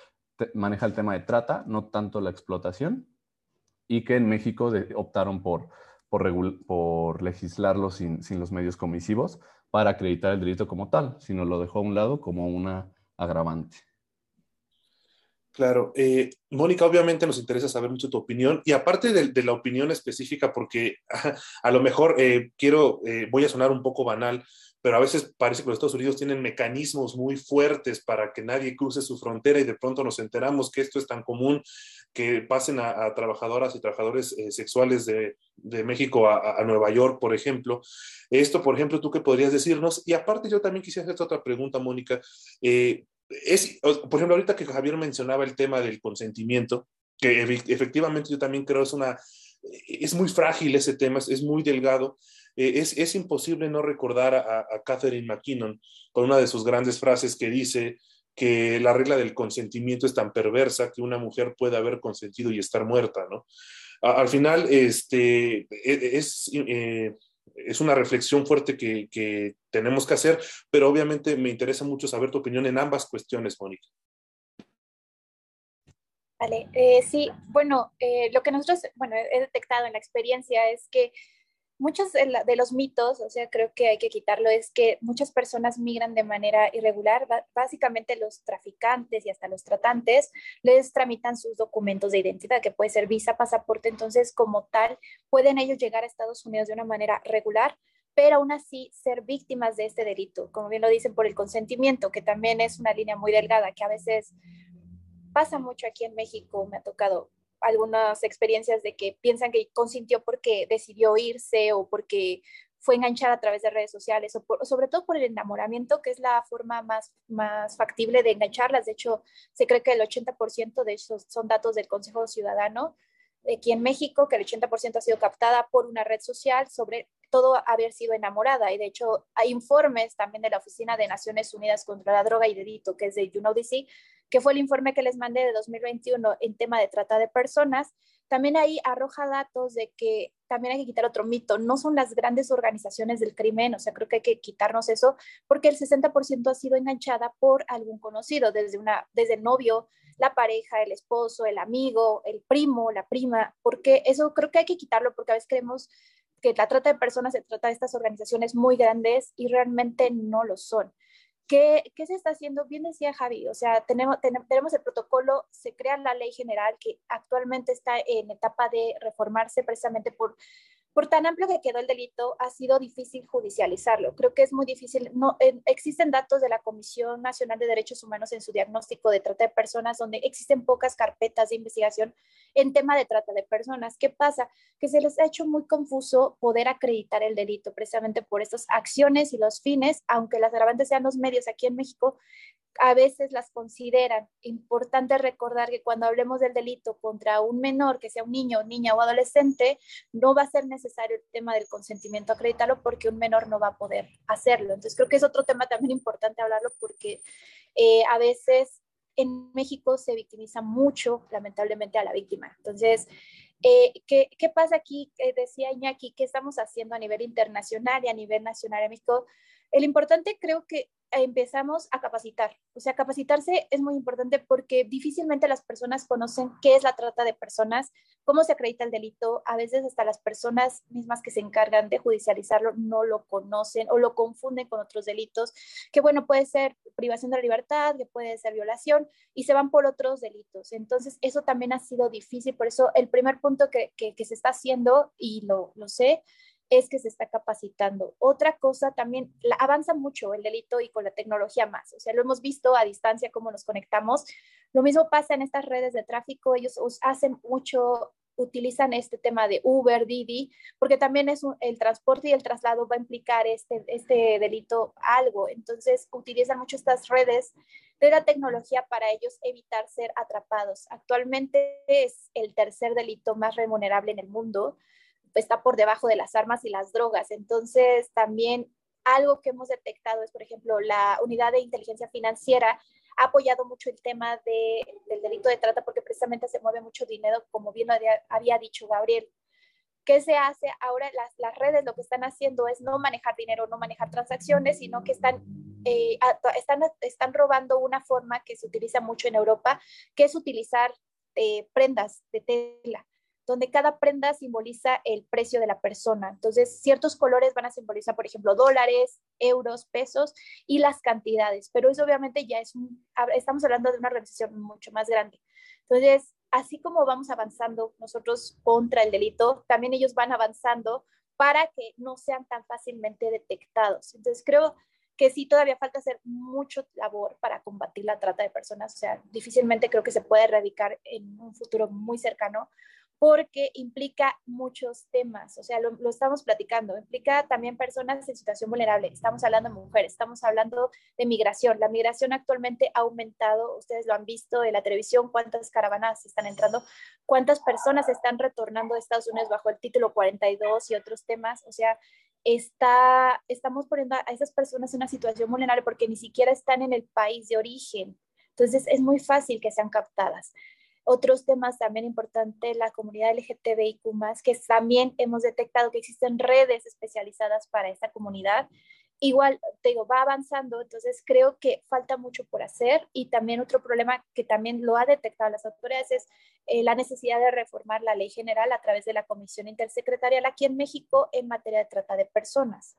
maneja el tema de trata, no tanto la explotación, y que en México optaron por, por, legislarlo sin, sin, los medios comisivos, para acreditar el delito como tal, sino lo dejó a un lado como una agravante. Claro, eh, Mónica, obviamente nos interesa saber mucho tu opinión y aparte de, la opinión específica, porque a, lo mejor eh, quiero, eh, voy a sonar un poco banal, pero a veces parece que los Estados Unidos tienen mecanismos muy fuertes para que nadie cruce su frontera y de pronto nos enteramos que esto es tan común que pasen a, trabajadoras y trabajadores eh, sexuales de, México a, Nueva York, por ejemplo. Esto, por ejemplo, ¿tú qué podrías decirnos? Y aparte yo también quisiera hacer otra pregunta, Mónica. Eh, es, por ejemplo, ahorita que Javier mencionaba el tema del consentimiento, que efectivamente yo también creo es una, es muy frágil ese tema, es muy delgado. Eh, es, es, imposible no recordar a, a, Catherine McKinnon con una de sus grandes frases que dice que la regla del consentimiento es tan perversa que una mujer puede haber consentido y estar muerta, ¿no? al final, este, e, es, eh, es una reflexión fuerte que, que, tenemos que hacer, pero obviamente me interesa mucho saber tu opinión en ambas cuestiones, Mónica. Vale, eh, sí, bueno, lo que nosotros, bueno, he detectado en la experiencia es que muchos de, los mitos, o sea, creo que hay que quitarlo, es que muchas personas migran de manera irregular. Básicamente los traficantes y hasta los tratantes les tramitan sus documentos de identidad, que puede ser visa, pasaporte. Entonces, como tal, pueden ellos llegar a Estados Unidos de una manera regular, pero aún así ser víctimas de este delito, como bien lo dicen, por el consentimiento, que también es una línea muy delgada, que a veces pasa mucho aquí en México, me ha tocado algunas experiencias de que piensan que consintió porque decidió irse o porque fue enganchada a través de redes sociales o, sobre todo por el enamoramiento, que es la forma más, más factible de engancharlas. De hecho, se cree que el 80% de esos son datos del Consejo Ciudadano aquí en México, que el 80% ha sido captada por una red social sobre todo haber sido enamorada. Y de hecho, hay informes también de la Oficina de Naciones Unidas contra la Droga y Delito, que es de UNODC, que fue el informe que les mandé de 2021 en tema de trata de personas, también ahí arroja datos de que también hay que quitar otro mito, no son las grandes organizaciones del crimen, o sea, creo que hay que quitarnos eso, porque el 60% ha sido enganchada por algún conocido, desde, una, desde el novio, la pareja, el esposo, el amigo, el primo, la prima, porque eso creo que hay que quitarlo, porque a veces creemos que la trata de personas se trata de estas organizaciones muy grandes y realmente no lo son. ¿Qué, ¿Qué, se está haciendo? Bien decía Javi, o sea, tenemos, tenemos el protocolo, se crea la ley general que actualmente está en etapa de reformarse precisamente por por tan amplio que quedó el delito, ha sido difícil judicializarlo. Creo que es muy difícil. No, existen datos de la Comisión Nacional de Derechos Humanos en su diagnóstico de trata de personas, donde existen pocas carpetas de investigación en tema de trata de personas. ¿Qué pasa? Que se les ha hecho muy confuso poder acreditar el delito precisamente por estas acciones y los fines, aunque las agravantes sean los medios aquí en México, a veces las consideran. Importante recordar que cuando hablemos del delito contra un menor, que sea un niño, niña o adolescente, no va a ser necesario el tema del consentimiento acreditarlo porque un menor no va a poder hacerlo. Entonces creo que es otro tema también importante hablarlo porque eh, a veces en México se victimiza mucho, lamentablemente, a la víctima. Entonces, eh, ¿qué, ¿qué, pasa aquí? Eh, decía Iñaki, ¿qué estamos haciendo a nivel internacional y a nivel nacional en México? El importante creo que empezamos a capacitar. O sea, capacitarse es muy importante porque difícilmente las personas conocen qué es la trata de personas, cómo se acredita el delito. A veces hasta las personas mismas que se encargan de judicializarlo no lo conocen o lo confunden con otros delitos, que bueno, puede ser privación de la libertad, que puede ser violación, y se van por otros delitos. Entonces, eso también ha sido difícil. Por eso, el primer punto que, que, que se está haciendo, y lo, lo sé, es que se está capacitando. Otra cosa también, avanza mucho el delito y con la tecnología más. O sea, lo hemos visto a distancia cómo nos conectamos. Lo mismo pasa en estas redes de tráfico. Ellos hacen mucho, utilizan este tema de Uber, Didi, porque también es el transporte y el traslado va a implicar este, este delito algo. Entonces, utilizan mucho estas redes de la tecnología para ellos evitar ser atrapados. Actualmente es el tercer delito más remunerable en el mundo está por debajo de las armas y las drogas. Entonces, también algo que hemos detectado es, por ejemplo, la unidad de inteligencia financiera ha apoyado mucho el tema de, del delito de trata porque precisamente se mueve mucho dinero, como bien había, dicho Gabriel. ¿Qué se hace? Ahora las, las, redes lo que están haciendo es no manejar dinero, no manejar transacciones, sino que están, eh, están, están robando una forma que se utiliza mucho en Europa, que es utilizar eh, prendas de tela donde cada prenda simboliza el precio de la persona. Entonces, ciertos colores van a simbolizar, por ejemplo, dólares, euros, pesos y las cantidades, pero eso obviamente ya es un, estamos hablando de una organización mucho más grande. Entonces, así como vamos avanzando nosotros contra el delito, también ellos van avanzando para que no sean tan fácilmente detectados. Entonces, creo que sí todavía falta hacer mucho labor para combatir la trata de personas, o sea, difícilmente creo que se puede erradicar en un futuro muy cercano, porque implica muchos temas, o sea, lo, estamos platicando, implica también personas en situación vulnerable, estamos hablando de mujeres, estamos hablando de migración, la migración actualmente ha aumentado, ustedes lo han visto en la televisión, cuántas caravanas están entrando, cuántas personas están retornando de Estados Unidos bajo el título 42 y otros temas, o sea, está, estamos poniendo a esas personas en una situación vulnerable porque ni siquiera están en el país de origen, entonces es muy fácil que sean captadas. Otros temas también importantes, la comunidad LGTBIQ, que también hemos detectado que existen redes especializadas para esta comunidad. Igual, te digo, va avanzando, entonces creo que falta mucho por hacer y también otro problema que también lo ha detectado las autoridades es eh, la necesidad de reformar la ley general a través de la Comisión Intersecretarial aquí en México en materia de trata de personas.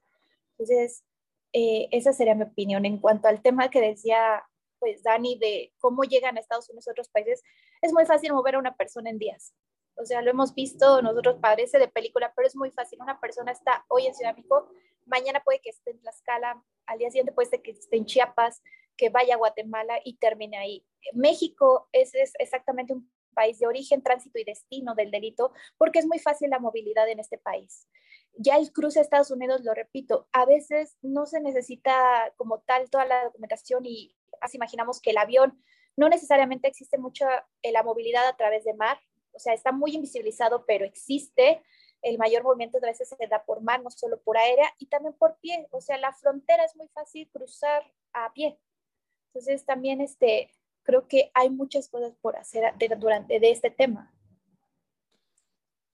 Entonces, eh, esa sería mi opinión en cuanto al tema que decía pues Dani, de cómo llegan a Estados Unidos otros países, es muy fácil mover a una persona en días. O sea, lo hemos visto, nosotros parece de película, pero es muy fácil. Una persona está hoy en Ciudad de México, mañana puede que esté en Tlaxcala, al día siguiente puede que esté en Chiapas, que vaya a Guatemala y termine ahí. México es, es exactamente un país de origen, tránsito y destino del delito, porque es muy fácil la movilidad en este país. Ya el cruce a Estados Unidos, lo repito, a veces no se necesita como tal toda la documentación y así imaginamos que el avión no necesariamente existe mucho la movilidad a través de mar, o sea, está muy invisibilizado, pero existe. El mayor movimiento de veces se da por mar, no solo por aérea, y también por pie. O sea, la frontera es muy fácil cruzar a pie. Entonces, también este, creo que hay muchas cosas por hacer durante de este tema.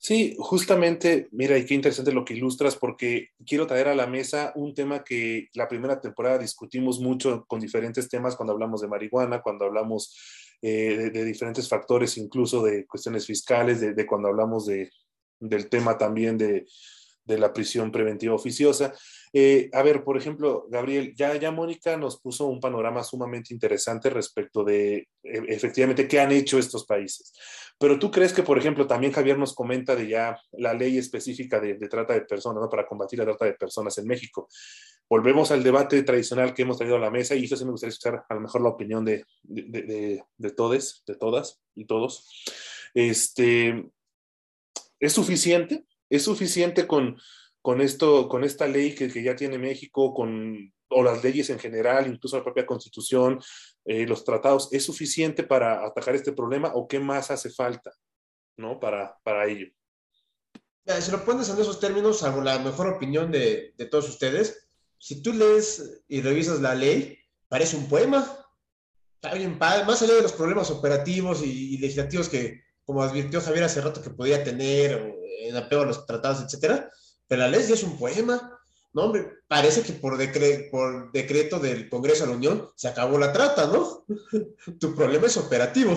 Sí, justamente, mira, y qué interesante lo que ilustras, porque quiero traer a la mesa un tema que la primera temporada discutimos mucho con diferentes temas cuando hablamos de marihuana, cuando hablamos eh, de, diferentes factores, incluso de cuestiones fiscales, de, cuando hablamos de, del tema también de, de la prisión preventiva oficiosa. Eh, a ver, por ejemplo, Gabriel, ya, ya Mónica nos puso un panorama sumamente interesante respecto de e, efectivamente qué han hecho estos países. Pero tú crees que, por ejemplo, también Javier nos comenta de ya la ley específica de, trata de personas, ¿no? Para combatir la trata de personas en México. Volvemos al debate tradicional que hemos traído a la mesa y eso sí me gustaría escuchar a lo mejor la opinión de, de, de, de de todas y todos. Este, ¿Es suficiente? ¿Es suficiente con, con, esto, con esta ley que, que, ya tiene México, con, o las leyes en general, incluso la propia constitución, eh, los tratados, ¿es suficiente para atacar este problema o qué más hace falta ¿no? para, para ello? si lo pones en esos términos, salvo la mejor opinión de, de, todos ustedes, si tú lees y revisas la ley, parece un poema. Más allá de los problemas operativos y legislativos que, como advirtió Javier hace rato, que podía tener en apego a los tratados, etcétera, pero la ley sí es un poema. No, parece que por, por decreto del Congreso de la Unión se acabó la trata, ¿no? tu problema es operativo.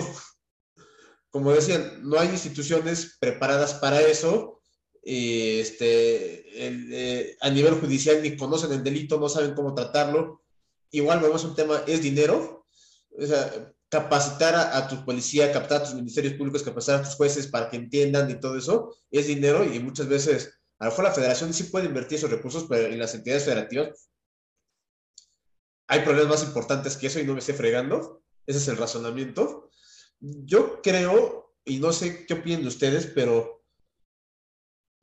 Como decían, no hay instituciones preparadas para eso. este, eh, a nivel judicial ni conocen el delito, no saben cómo tratarlo. Igual vemos un tema, es dinero. O sea, capacitar a, a, tu policía, captar a tus ministerios públicos, capacitar a tus jueces para que entiendan y todo eso, es dinero y muchas veces a lo mejor la federación sí puede invertir esos recursos, pero en las entidades federativas hay problemas más importantes que eso y no me esté fregando. Ese es el razonamiento. Yo creo, y no sé qué opinan ustedes, pero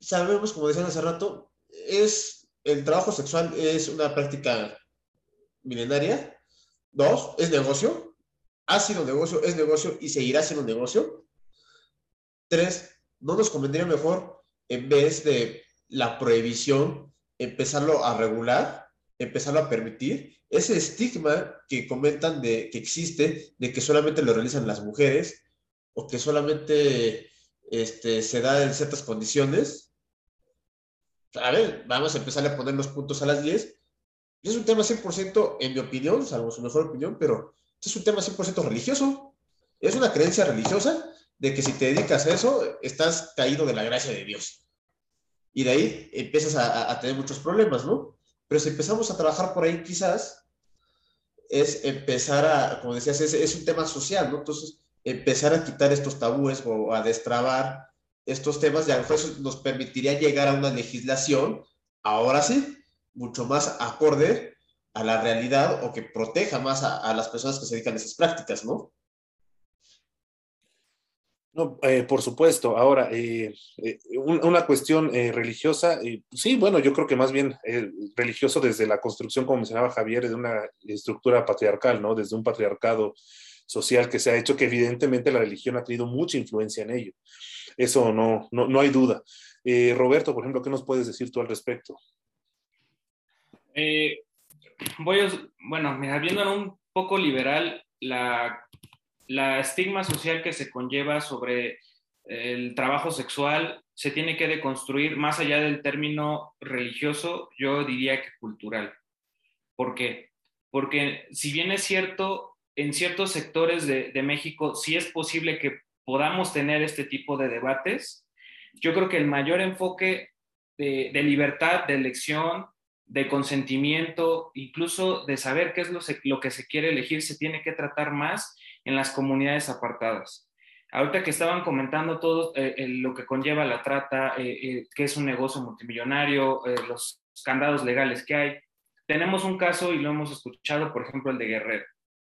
sabemos, como decían hace rato, es el trabajo sexual es una práctica milenaria. Dos, es negocio. Ha sido negocio, es negocio y seguirá siendo negocio. Tres, no nos convendría mejor en vez de la prohibición, empezarlo a regular, empezarlo a permitir, ese estigma que comentan de que existe, de que solamente lo realizan las mujeres o que solamente este, se da en ciertas condiciones. A ver, vamos a empezar a poner los puntos a las 10. Es un tema 100%, en mi opinión, salvo su mejor opinión, pero es un tema 100% religioso. Es una creencia religiosa de que si te dedicas a eso, estás caído de la gracia de Dios y de ahí empiezas a, tener muchos problemas, ¿no? Pero si empezamos a trabajar por ahí, quizás es empezar a, como decías, es, un tema social, ¿no? Entonces, empezar a quitar estos tabúes o a destrabar estos temas, y a eso nos permitiría llegar a una legislación, ahora sí, mucho más acorde a la realidad o que proteja más a, a las personas que se dedican a esas prácticas, ¿no? No, eh, por supuesto. Ahora, eh, eh, una cuestión religiosa, sí, bueno, yo creo que más bien religioso desde la construcción, como mencionaba Javier, de una estructura patriarcal, ¿no? Desde un patriarcado social que se ha hecho, que evidentemente la religión ha tenido mucha influencia en ello. Eso no, no, no hay duda. Roberto, por ejemplo, ¿qué nos puedes decir tú al respecto? Voy a, bueno, mira, viendo un poco liberal, la la estigma social que se conlleva sobre el trabajo sexual se tiene que deconstruir más allá del término religioso, yo diría que cultural. ¿Por qué? Porque si bien es cierto, en ciertos sectores de, México sí es posible que podamos tener este tipo de debates, yo creo que el mayor enfoque de, libertad, de elección, de consentimiento, incluso de saber qué es lo, que se quiere elegir, se tiene que tratar más en las comunidades apartadas. Ahorita que estaban comentando todo eh, lo que conlleva la trata, eh, eh, que es un negocio multimillonario, los candados legales que hay, tenemos un caso y lo hemos escuchado, por ejemplo, el de Guerrero,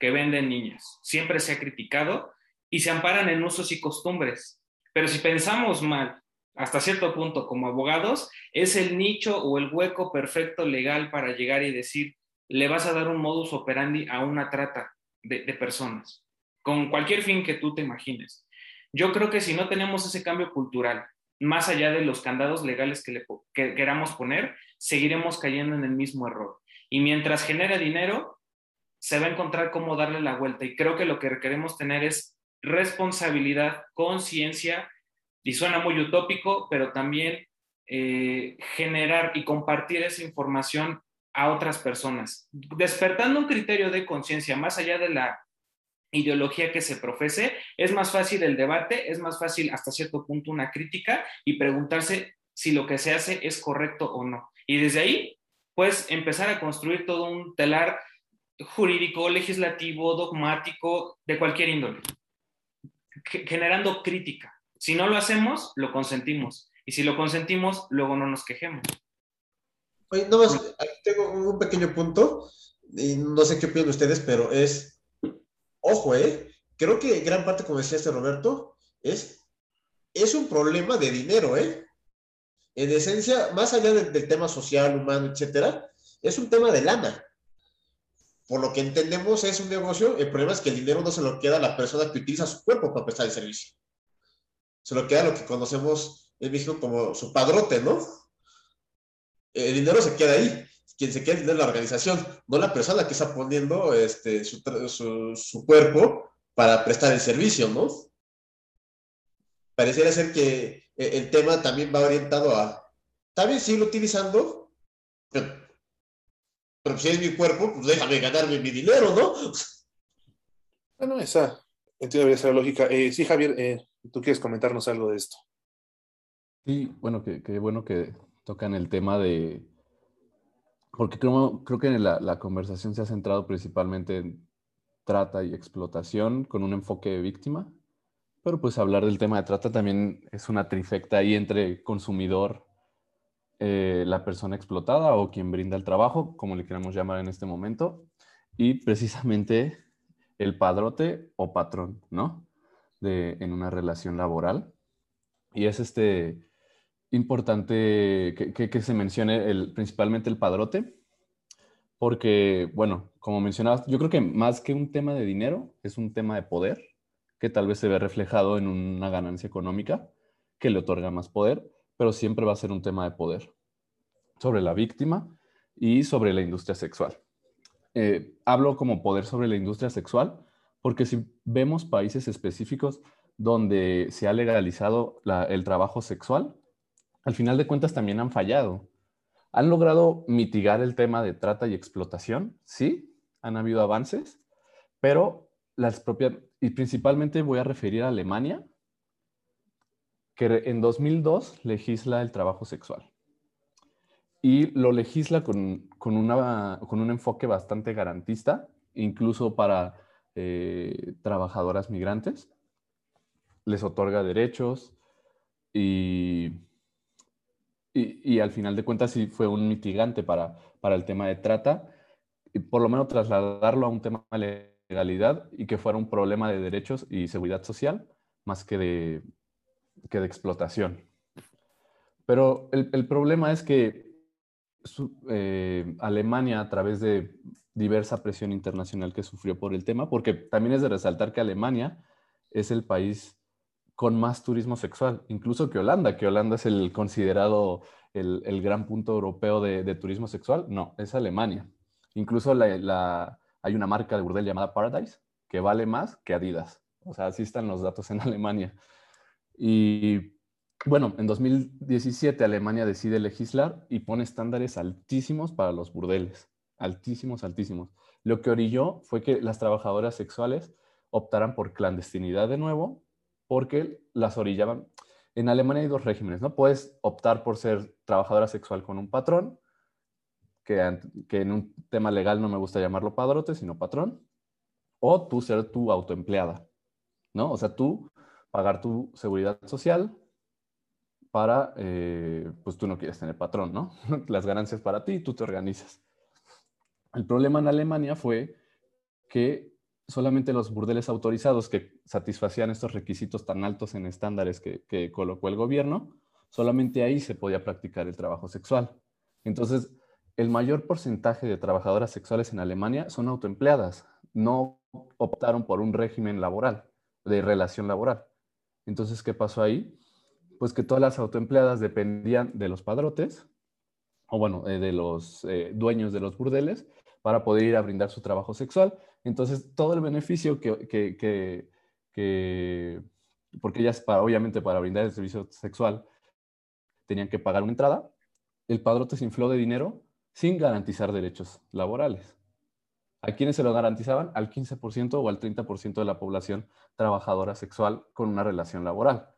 que venden niñas. Siempre se ha criticado y se amparan en usos y costumbres. Pero si pensamos mal, hasta cierto punto como abogados, es el nicho o el hueco perfecto legal para llegar y decir, le vas a dar un modus operandi a una trata de, personas, con cualquier fin que tú te imagines. Yo creo que si no tenemos ese cambio cultural, más allá de los candados legales que, que queramos poner, seguiremos cayendo en el mismo error. Y mientras genera dinero, se va a encontrar cómo darle la vuelta. Y creo que lo que queremos tener es responsabilidad, conciencia, y suena muy utópico, pero también eh, generar y compartir esa información a otras personas, despertando un criterio de conciencia más allá de la ideología que se profese, es más fácil el debate, es más fácil hasta cierto punto una crítica y preguntarse si lo que se hace es correcto o no. Y desde ahí, pues empezar a construir todo un telar jurídico, legislativo, dogmático, de cualquier índole generando crítica. Si no lo hacemos, lo consentimos. Y si lo consentimos, luego no nos quejemos. Oye, no más, aquí tengo un pequeño punto, y no sé qué opinan ustedes, pero es, ojo, ¿eh? Creo que gran parte, como decía este Roberto, es, es un problema de dinero, ¿eh? En esencia, más allá del tema social, humano, etcétera, es un tema de lana por lo que entendemos es un negocio, el problema es que el dinero no se lo queda a la persona que utiliza su cuerpo para prestar el servicio. Se lo queda lo que conocemos en México como su padrote, ¿no? El dinero se queda ahí. Quien se queda es la organización, no la persona que está poniendo este, su, cuerpo para prestar el servicio, ¿no? Pareciera ser que el tema también va orientado a, también sigue utilizando, pero si es mi cuerpo, pues déjame ganarme mi dinero, ¿no? Bueno, esa entiendo ser la lógica. Eh, sí, Javier, eh, ¿tú quieres comentarnos algo de esto? Sí, bueno, qué bueno que tocan el tema de... Porque creo, creo que la, la conversación se ha centrado principalmente en trata y explotación con un enfoque de víctima, pero pues hablar del tema de trata también es una trifecta ahí entre consumidor, eh, la persona explotada o quien brinda el trabajo, como le queramos llamar en este momento, y precisamente el padrote o patrón, ¿no? De, en una relación laboral. Y es este importante que, se mencione el, principalmente el padrote, porque, bueno, como mencionabas, yo creo que más que un tema de dinero, es un tema de poder, que tal vez se ve reflejado en una ganancia económica que le otorga más poder, pero siempre va a ser un tema de poder sobre la víctima y sobre la industria sexual. Eh, hablo como poder sobre la industria sexual porque si vemos países específicos donde se ha legalizado el trabajo sexual, al final de cuentas también han fallado. Han logrado mitigar el tema de trata y explotación, sí, han habido avances, pero las propias, y principalmente voy a referir a Alemania, que en 2002 legisla el trabajo sexual. Y lo legisla con, con, una, con un enfoque bastante garantista, incluso para eh, trabajadoras migrantes. Les otorga derechos y, y, y, al final de cuentas sí fue un mitigante para, para el tema de trata y por lo menos trasladarlo a un tema de legalidad y que fuera un problema de derechos y seguridad social más que de, que de explotación. Pero el, el problema es que eh, Alemania a través de diversa presión internacional que sufrió por el tema, porque también es de resaltar que Alemania es el país con más turismo sexual, incluso que Holanda, que Holanda es el considerado el, gran punto europeo de, turismo sexual, no, es Alemania. Incluso la, hay una marca de burdel llamada Paradise que vale más que Adidas. O sea, así están los datos en Alemania. Y bueno, en 2017 Alemania decide legislar y pone estándares altísimos para los burdeles, altísimos, altísimos. Lo que orilló fue que las trabajadoras sexuales optaran por clandestinidad de nuevo porque las orillaban. En Alemania hay dos regímenes, ¿no? Puedes optar por ser trabajadora sexual con un patrón, que, en un tema legal no me gusta llamarlo padrote, sino patrón, o tú ser tu autoempleada, ¿no? O sea, tú pagar tu seguridad social, para, eh, pues tú no quieres tener patrón, ¿no? Las ganancias para ti, tú te organizas. El problema en Alemania fue que solamente los burdeles autorizados que satisfacían estos requisitos tan altos en estándares que, que colocó el gobierno, solamente ahí se podía practicar el trabajo sexual. Entonces, el mayor porcentaje de trabajadoras sexuales en Alemania son autoempleadas, no optaron por un régimen laboral, de relación laboral. Entonces, ¿qué pasó ahí? Pues que todas las autoempleadas dependían de los padrotes, o bueno, eh, de los eh, dueños de los burdeles, para poder ir a brindar su trabajo sexual. Entonces, todo el beneficio que, que, que, porque ellas, para, obviamente, para brindar el servicio sexual, tenían que pagar una entrada, el padrote se infló de dinero sin garantizar derechos laborales. ¿A quiénes se lo garantizaban? Al 15% o al 30% de la población trabajadora sexual con una relación laboral.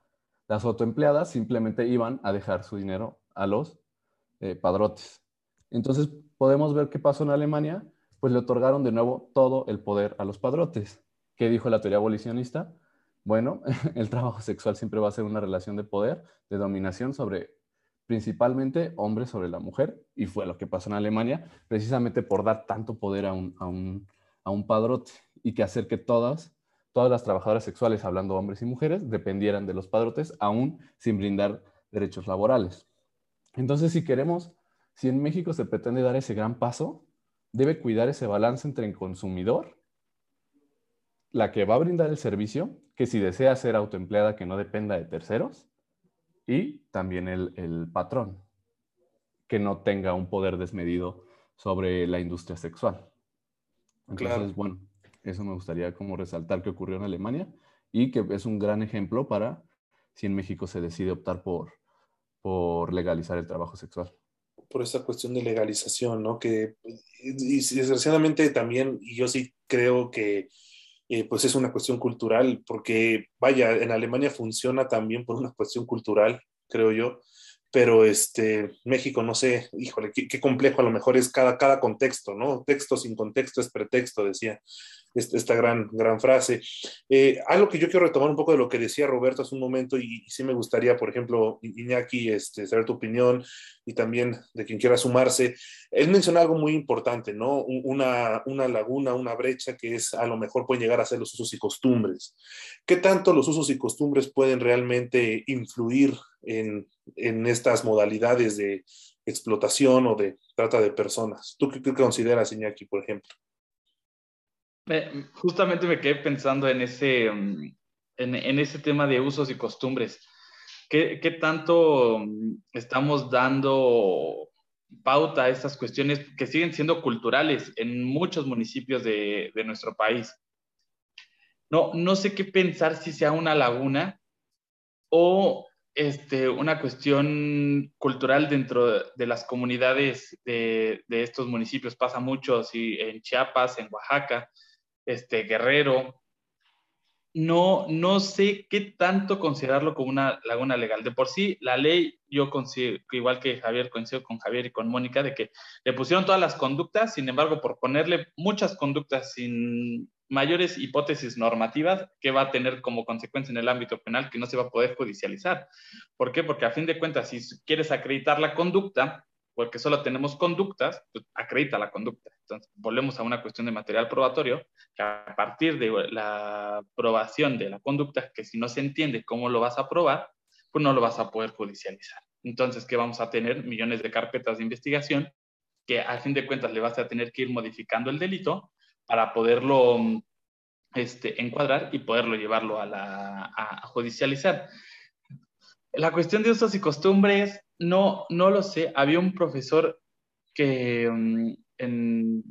Las autoempleadas simplemente iban a dejar su dinero a los eh, padrotes. Entonces, podemos ver qué pasó en Alemania, pues le otorgaron de nuevo todo el poder a los padrotes. ¿Qué dijo la teoría abolicionista? Bueno, el trabajo sexual siempre va a ser una relación de poder, de dominación sobre principalmente hombres sobre la mujer, y fue lo que pasó en Alemania, precisamente por dar tanto poder a un, a un, a un padrote y que hacer que todas, todas las trabajadoras sexuales, hablando hombres y mujeres, dependieran de los padrotes, aún sin brindar derechos laborales. Entonces, si queremos, si en México se pretende dar ese gran paso, debe cuidar ese balance entre el consumidor, la que va a brindar el servicio, que si desea ser autoempleada, que no dependa de terceros, y también el, patrón, que no tenga un poder desmedido sobre la industria sexual. Entonces, bueno, eso me gustaría como resaltar que ocurrió en Alemania y que es un gran ejemplo para si en México se decide optar por, por legalizar el trabajo sexual. Por esa cuestión de legalización, ¿no? Que y desgraciadamente también, y yo sí creo que eh, pues es una cuestión cultural, porque vaya, en Alemania funciona también por una cuestión cultural, creo yo, pero este, México, no sé, híjole, qué, complejo a lo mejor es cada, cada contexto, ¿no? Texto sin contexto es pretexto, decía esta gran, gran frase. Eh, algo que yo quiero retomar un poco de lo que decía Roberto hace un momento y, sí me gustaría, por ejemplo, Iñaki, este, saber tu opinión y también de quien quiera sumarse. Él menciona algo muy importante, ¿no? Una, una laguna, una brecha que es a lo mejor pueden llegar a ser los usos y costumbres. ¿Qué tanto los usos y costumbres pueden realmente influir en, en estas modalidades de explotación o de trata de personas? ¿Tú qué, qué consideras, Iñaki, por ejemplo? justamente me quedé pensando en ese, mm, en, ese tema de usos y costumbres. ¿Qué, ¿Qué, tanto mm, estamos dando pauta a estas cuestiones que siguen siendo culturales en muchos municipios de, de nuestro país? No, no sé qué pensar si sea una laguna o este, una cuestión cultural dentro de las comunidades de, estos municipios. Pasa mucho sí, en Chiapas, en Oaxaca, este, Guerrero. No, no sé qué tanto considerarlo como una laguna legal. De por sí, la ley, yo considero, igual que Javier, coincido con Javier y con Mónica, de que le pusieron todas las conductas, sin embargo, por ponerle muchas conductas sin mayores hipótesis normativas, que va a tener como consecuencia en el ámbito penal que no se va a poder judicializar. ¿Por qué? Porque a fin de cuentas, si quieres acreditar la conducta, porque solo tenemos conductas, pues acredita la conducta. Entonces, volvemos a una cuestión de material probatorio, que a partir de la aprobación de la conducta, que si no se entiende cómo lo vas a probar, pues no lo vas a poder judicializar. Entonces, ¿qué vamos a tener? Millones de carpetas de investigación que a fin de cuentas le vas a tener que ir modificando el delito para poderlo este, encuadrar y poderlo llevarlo a, la, a judicializar. La cuestión de usos y costumbres, no, no lo sé. Había un profesor que mm, en,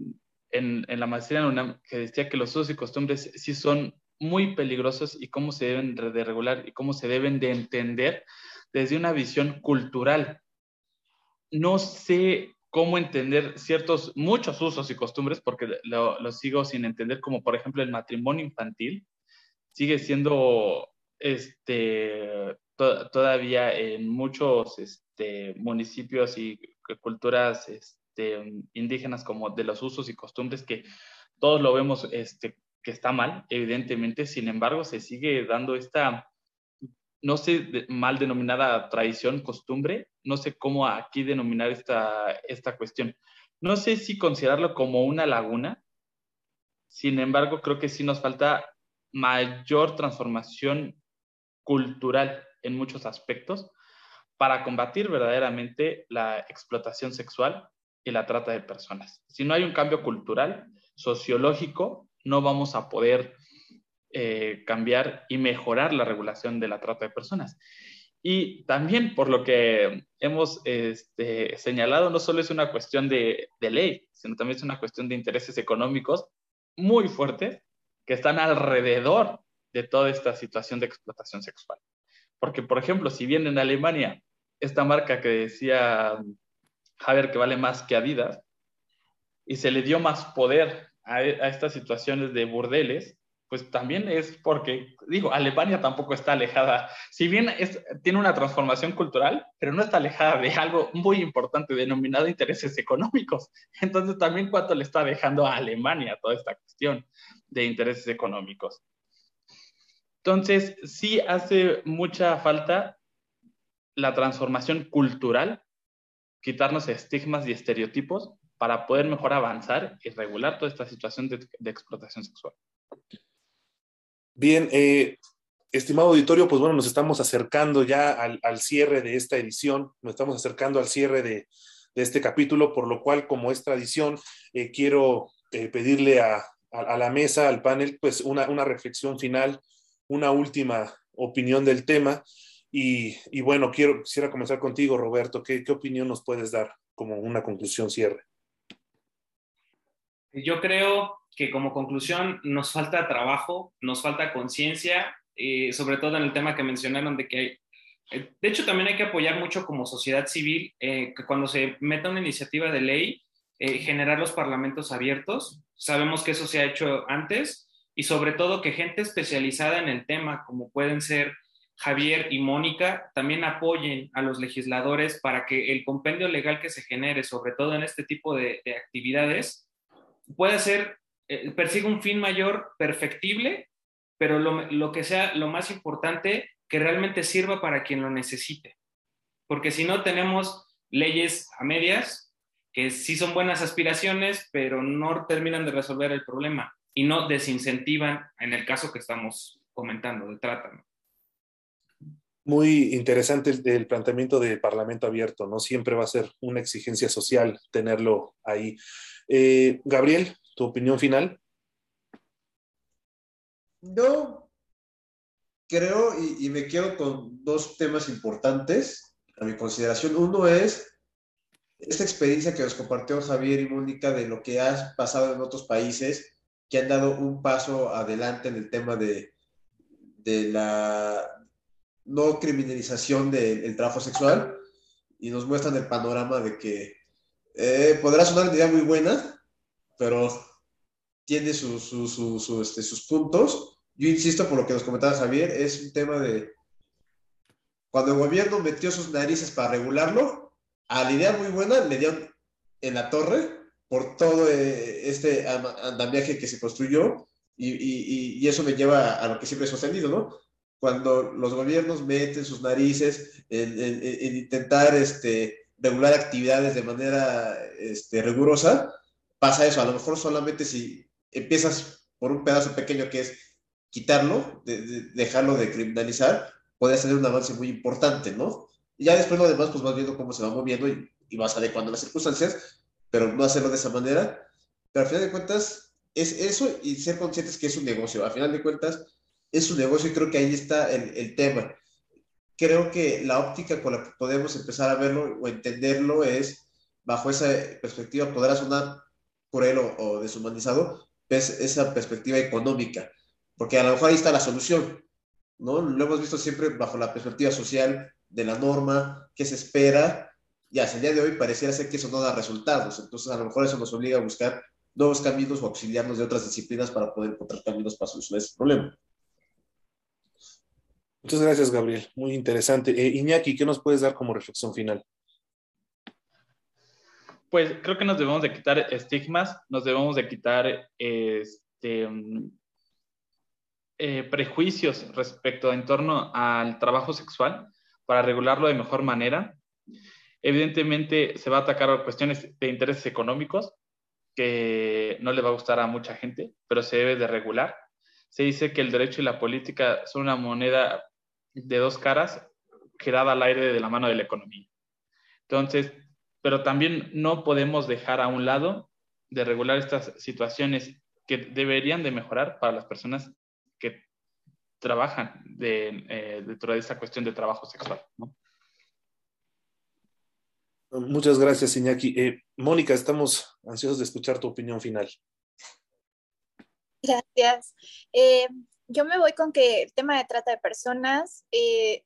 en, en, la maestría que decía que los usos y costumbres sí son muy peligrosos y cómo se deben de regular y cómo se deben de entender desde una visión cultural. No sé cómo entender ciertos, muchos usos y costumbres, porque lo, lo sigo sin entender, como por ejemplo el matrimonio infantil, sigue siendo este, todavía en muchos este, municipios y culturas este, indígenas como de los usos y costumbres que todos lo vemos este, que está mal, evidentemente, sin embargo, se sigue dando esta, no sé, mal denominada tradición, costumbre, no sé cómo aquí denominar esta, esta cuestión. No sé si considerarlo como una laguna, Sin embargo, creo que sí nos falta mayor transformación cultural en muchos aspectos para combatir verdaderamente la explotación sexual y la trata de personas. Si no hay un cambio cultural, sociológico, no vamos a poder eh, cambiar y mejorar la regulación de la trata de personas. Y también, por lo que hemos este, señalado, no solo es una cuestión de, ley, sino también es una cuestión de intereses económicos muy fuertes que están alrededor de toda esta situación de explotación sexual. Porque, por ejemplo, si bien en Alemania, esta marca que decía Javier que vale más que Adidas, y se le dio más poder a, estas situaciones de burdeles, pues también es porque, digo, Alemania tampoco está alejada, si bien tiene una transformación cultural, pero no está alejada de algo muy importante denominado intereses económicos. Entonces, también cuánto le está dejando a Alemania toda esta cuestión de intereses económicos. Entonces, sí hace mucha falta la transformación cultural, quitarnos estigmas y estereotipos para poder mejor avanzar y regular toda esta situación de, explotación sexual. Bien, eh, estimado auditorio, pues bueno, nos estamos acercando ya al, cierre de esta edición, nos estamos acercando al cierre de, este capítulo, por lo cual, como es tradición, eh, quiero eh, pedirle a, la mesa, al panel, pues una, reflexión final una última opinión del tema. Y, bueno, quiero, quisiera comenzar contigo, Roberto. ¿Qué, opinión nos puedes dar como una conclusión cierre? Yo creo que como conclusión nos falta trabajo, nos falta conciencia, eh, sobre todo en el tema que mencionaron de que hay, eh, de hecho también hay que apoyar mucho como sociedad civil, eh, que cuando se meta una iniciativa de ley, generar los parlamentos abiertos. Sabemos que eso se ha hecho antes, y sobre todo que gente especializada en el tema, como pueden ser Javier y Mónica, también apoyen a los legisladores para que el compendio legal que se genere, sobre todo en este tipo de, actividades, pueda ser, eh, persiga un fin mayor perfectible, pero lo, que sea lo más importante, que realmente sirva para quien lo necesite. Porque si no tenemos leyes a medias, que sí son buenas aspiraciones, pero no terminan de resolver el problema y no desincentivan en el caso que estamos comentando de trata. Muy interesante el, planteamiento de Parlamento abierto, ¿no? Siempre va a ser una exigencia social tenerlo ahí. Eh, Gabriel, ¿tu opinión final? Yo creo y, me quedo con dos temas importantes a mi consideración. Uno es esta experiencia que nos compartió Javier y Mónica de lo que ha pasado en otros países que han dado un paso adelante en el tema de, de la no criminalización del trabajo sexual y nos muestran el panorama de que eh, podrá sonar una idea muy buena, pero tiene su, su, su, este, sus puntos. Yo insisto, por lo que nos comentaba Javier, es un tema de cuando el gobierno metió sus narices para regularlo, a la idea muy buena le dieron en la torre por todo eh, este andamiaje que se construyó y, y, eso me lleva a lo que siempre he sostenido, ¿no? Cuando los gobiernos meten sus narices en, en, intentar este, regular actividades de manera este, rigurosa, pasa eso. A lo mejor solamente si empiezas por un pedazo pequeño que es quitarlo, dejarlo de criminalizar, puede ser un avance muy importante, ¿no? Y ya después lo demás, pues vas viendo cómo se va moviendo y, y vas adecuando las circunstancias, pero no hacerlo de esa manera. Pero al final de cuentas, es eso y ser conscientes que es un negocio. Al final de cuentas, es un negocio y creo que ahí está el, el tema. Creo que la óptica con la que podemos empezar a verlo o entenderlo es, bajo esa perspectiva, podrá sonar cruel o, o deshumanizado, es esa perspectiva económica, porque a lo mejor ahí está la solución, ¿no? Lo hemos visto siempre bajo la perspectiva social de la norma, que se espera, y hasta el día de hoy pareciera ser que eso no da resultados. Entonces, a lo mejor eso nos obliga a buscar nuevos caminos o auxiliarnos de otras disciplinas para poder encontrar caminos para solucionar ese problema. Muchas gracias, Gabriel. Muy interesante. Eh, Iñaki, ¿qué nos puedes dar como reflexión final? Pues creo que nos debemos de quitar estigmas, nos debemos de quitar este, eh, prejuicios respecto en torno al trabajo sexual para regularlo de mejor manera Evidentemente se va a atacar a cuestiones de intereses económicos, que no le va a gustar a mucha gente, pero se debe de regular. Se dice que el derecho y la política son una moneda de dos caras girada al aire de la mano de la economía. Entonces, pero también no podemos dejar a un lado de regular estas situaciones que deberían de mejorar para las personas que trabajan de, eh, dentro de esa cuestión de trabajo sexual. Muchas gracias, Iñaki. Eh, Mónica, estamos ansiosos de escuchar tu opinión final. Gracias. Eh, yo me voy con que el tema de trata de personas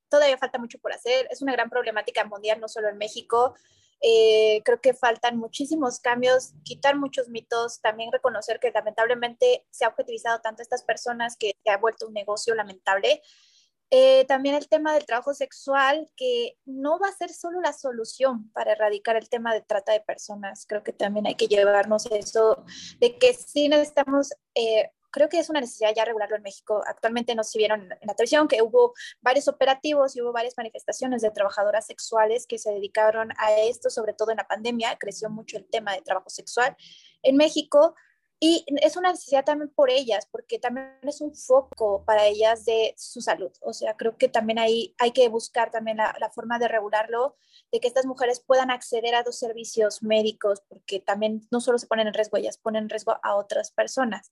todavía falta mucho por hacer. Es una gran problemática mundial, no solo en México. Eh, creo que faltan muchísimos cambios, quitar muchos mitos, también reconocer que lamentablemente se ha objetivizado tanto a estas personas que se ha vuelto un negocio lamentable. Eh, también el tema del trabajo sexual, que no va a ser solo la solución para erradicar el tema de trata de personas. Creo que también hay que llevarnos eso de que sí necesitamos eh, creo que es una necesidad ya regularlo en México. Actualmente no se vieron en la televisión que hubo varios operativos y hubo varias manifestaciones de trabajadoras sexuales que se dedicaron a esto, sobre todo en la pandemia, creció mucho el tema de trabajo sexual en México. Y es una necesidad también por ellas, porque también es un foco para ellas de su salud. O sea, creo que también ahí hay que buscar también la, la forma de regularlo, de que estas mujeres puedan acceder a los servicios médicos, porque también no solo se ponen en riesgo ellas, ponen en riesgo a otras personas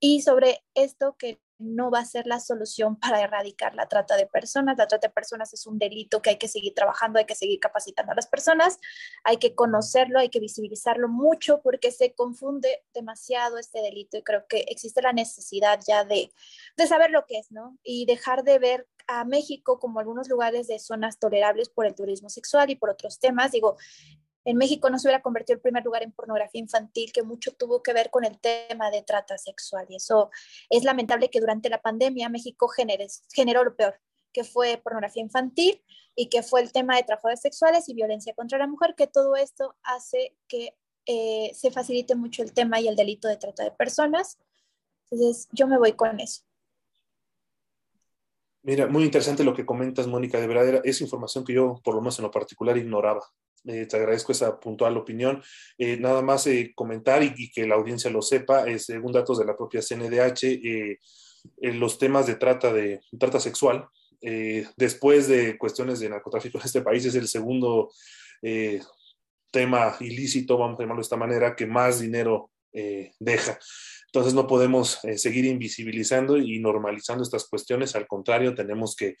y sobre esto que no va a ser la solución para erradicar la trata de personas. La trata de personas es un delito que hay que seguir trabajando, hay que seguir capacitando a las personas, hay que conocerlo, hay que visibilizarlo mucho porque se confunde demasiado este delito y creo que existe la necesidad ya de, de saber lo que es, ¿no? Y dejar de ver a México como algunos lugares de zonas tolerables por el turismo sexual y por otros temas. Digo, en México no se hubiera convertido el primer lugar en pornografía infantil, que mucho tuvo que ver con el tema de trata sexual. Y eso es lamentable que durante la pandemia México generó lo peor, que fue pornografía infantil y que fue el tema de trabajadores sexuales y violencia contra la mujer, que todo esto hace que eh, se facilite mucho el tema y el delito de trata de personas. Entonces, yo me voy con eso. Mira, muy interesante lo que comentas, Mónica. De verdad, es información que yo, por lo menos en lo particular, ignoraba. Eh, te agradezco esa puntual opinión. Eh, nada más eh, comentar y, que la audiencia lo sepa, según datos de la propia CNDH, los temas de trata, de, trata sexual, después de cuestiones de narcotráfico en este país, es el segundo tema ilícito, vamos a llamarlo de esta manera, que más dinero deja. Entonces no podemos eh, seguir invisibilizando y normalizando estas cuestiones, al contrario, tenemos que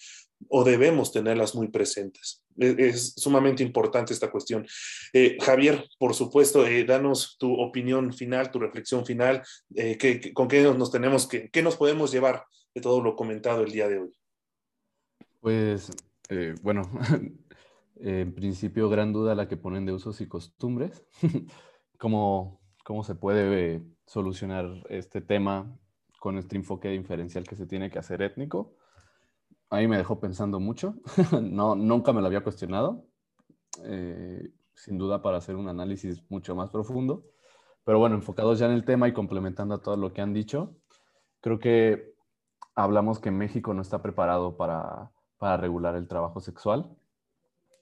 o debemos tenerlas muy presentes. E, es, sumamente importante esta cuestión. Eh, Javier, por supuesto, eh, danos tu opinión final, tu reflexión final, con qué nos tenemos que, qué nos podemos llevar de todo lo comentado el día de hoy. Pues, bueno, en principio, gran duda la que ponen de usos y costumbres. ¿Cómo, cómo se puede solucionar este tema con este enfoque diferencial que se tiene que hacer étnico. A mí me dejó pensando mucho, no, nunca me lo había cuestionado, eh, sin duda para hacer un análisis mucho más profundo, pero bueno, enfocados ya en el tema y complementando a todo lo que han dicho, creo que hablamos que México no está preparado para, para regular el trabajo sexual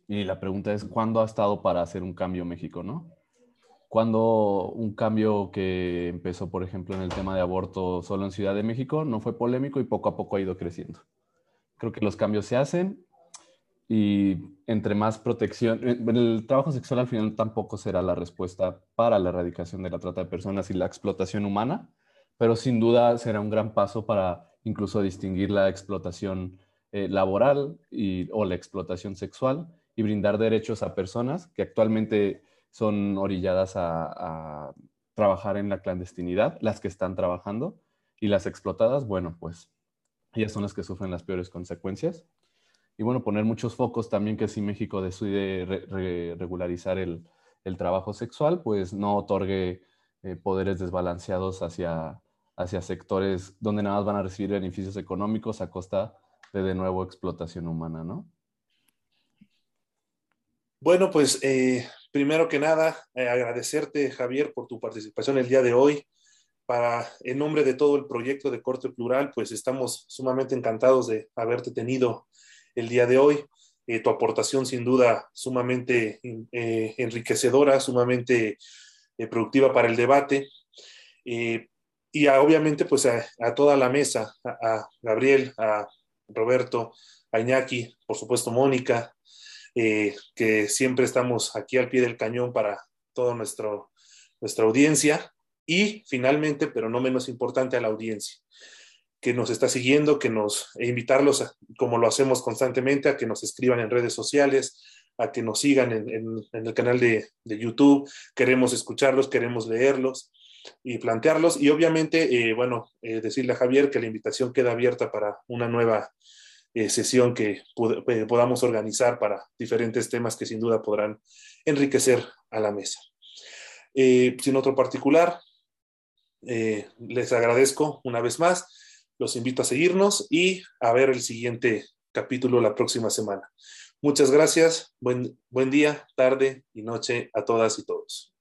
y la pregunta es, ¿cuándo ha estado para hacer un cambio México, no? Cuando un cambio que empezó, por ejemplo, en el tema de aborto solo en Ciudad de México, no fue polémico y poco a poco ha ido creciendo. Creo que los cambios se hacen y entre más protección, eh, el trabajo sexual al final tampoco será la respuesta para la erradicación de la trata de personas y la explotación humana, pero sin duda será un gran paso para incluso distinguir la explotación eh, laboral y, o la explotación sexual y brindar derechos a personas que actualmente son orilladas a, trabajar en la clandestinidad, las que están trabajando, y las explotadas, bueno, pues ellas son las que sufren las peores consecuencias. Y bueno, poner muchos focos también que si México decide regularizar el, trabajo sexual, pues no otorgue eh, poderes desbalanceados hacia, hacia sectores donde nada más van a recibir beneficios económicos a costa de de nuevo explotación humana, ¿no? Bueno, pues eh, primero que nada, eh, agradecerte, Javier, por tu participación el día de hoy. Para, en nombre de todo el proyecto de Corte Plural, pues estamos sumamente encantados de haberte tenido el día de hoy. Eh, tu aportación, sin duda, sumamente enriquecedora, sumamente productiva para el debate. y obviamente, pues a, toda la mesa, a, Gabriel, a Roberto, a Iñaki, por supuesto Mónica, que siempre estamos aquí al pie del cañón para toda nuestra audiencia. Y finalmente, pero no menos importante, a la audiencia que nos está siguiendo, que nos e invitarlos, como lo hacemos constantemente, a que nos escriban en redes sociales, a que nos sigan en, el canal de, YouTube. Queremos escucharlos, queremos leerlos y plantearlos. Y obviamente, eh, bueno, eh, decirle a Javier que la invitación queda abierta para una nueva eh, sesión que podamos organizar para diferentes temas que sin duda podrán enriquecer a la mesa. sin otro particular, les agradezco una vez más los invito a seguirnos y a ver el siguiente capítulo la próxima semana. Muchas gracias. Buen, buen día, tarde y noche a todas y todos.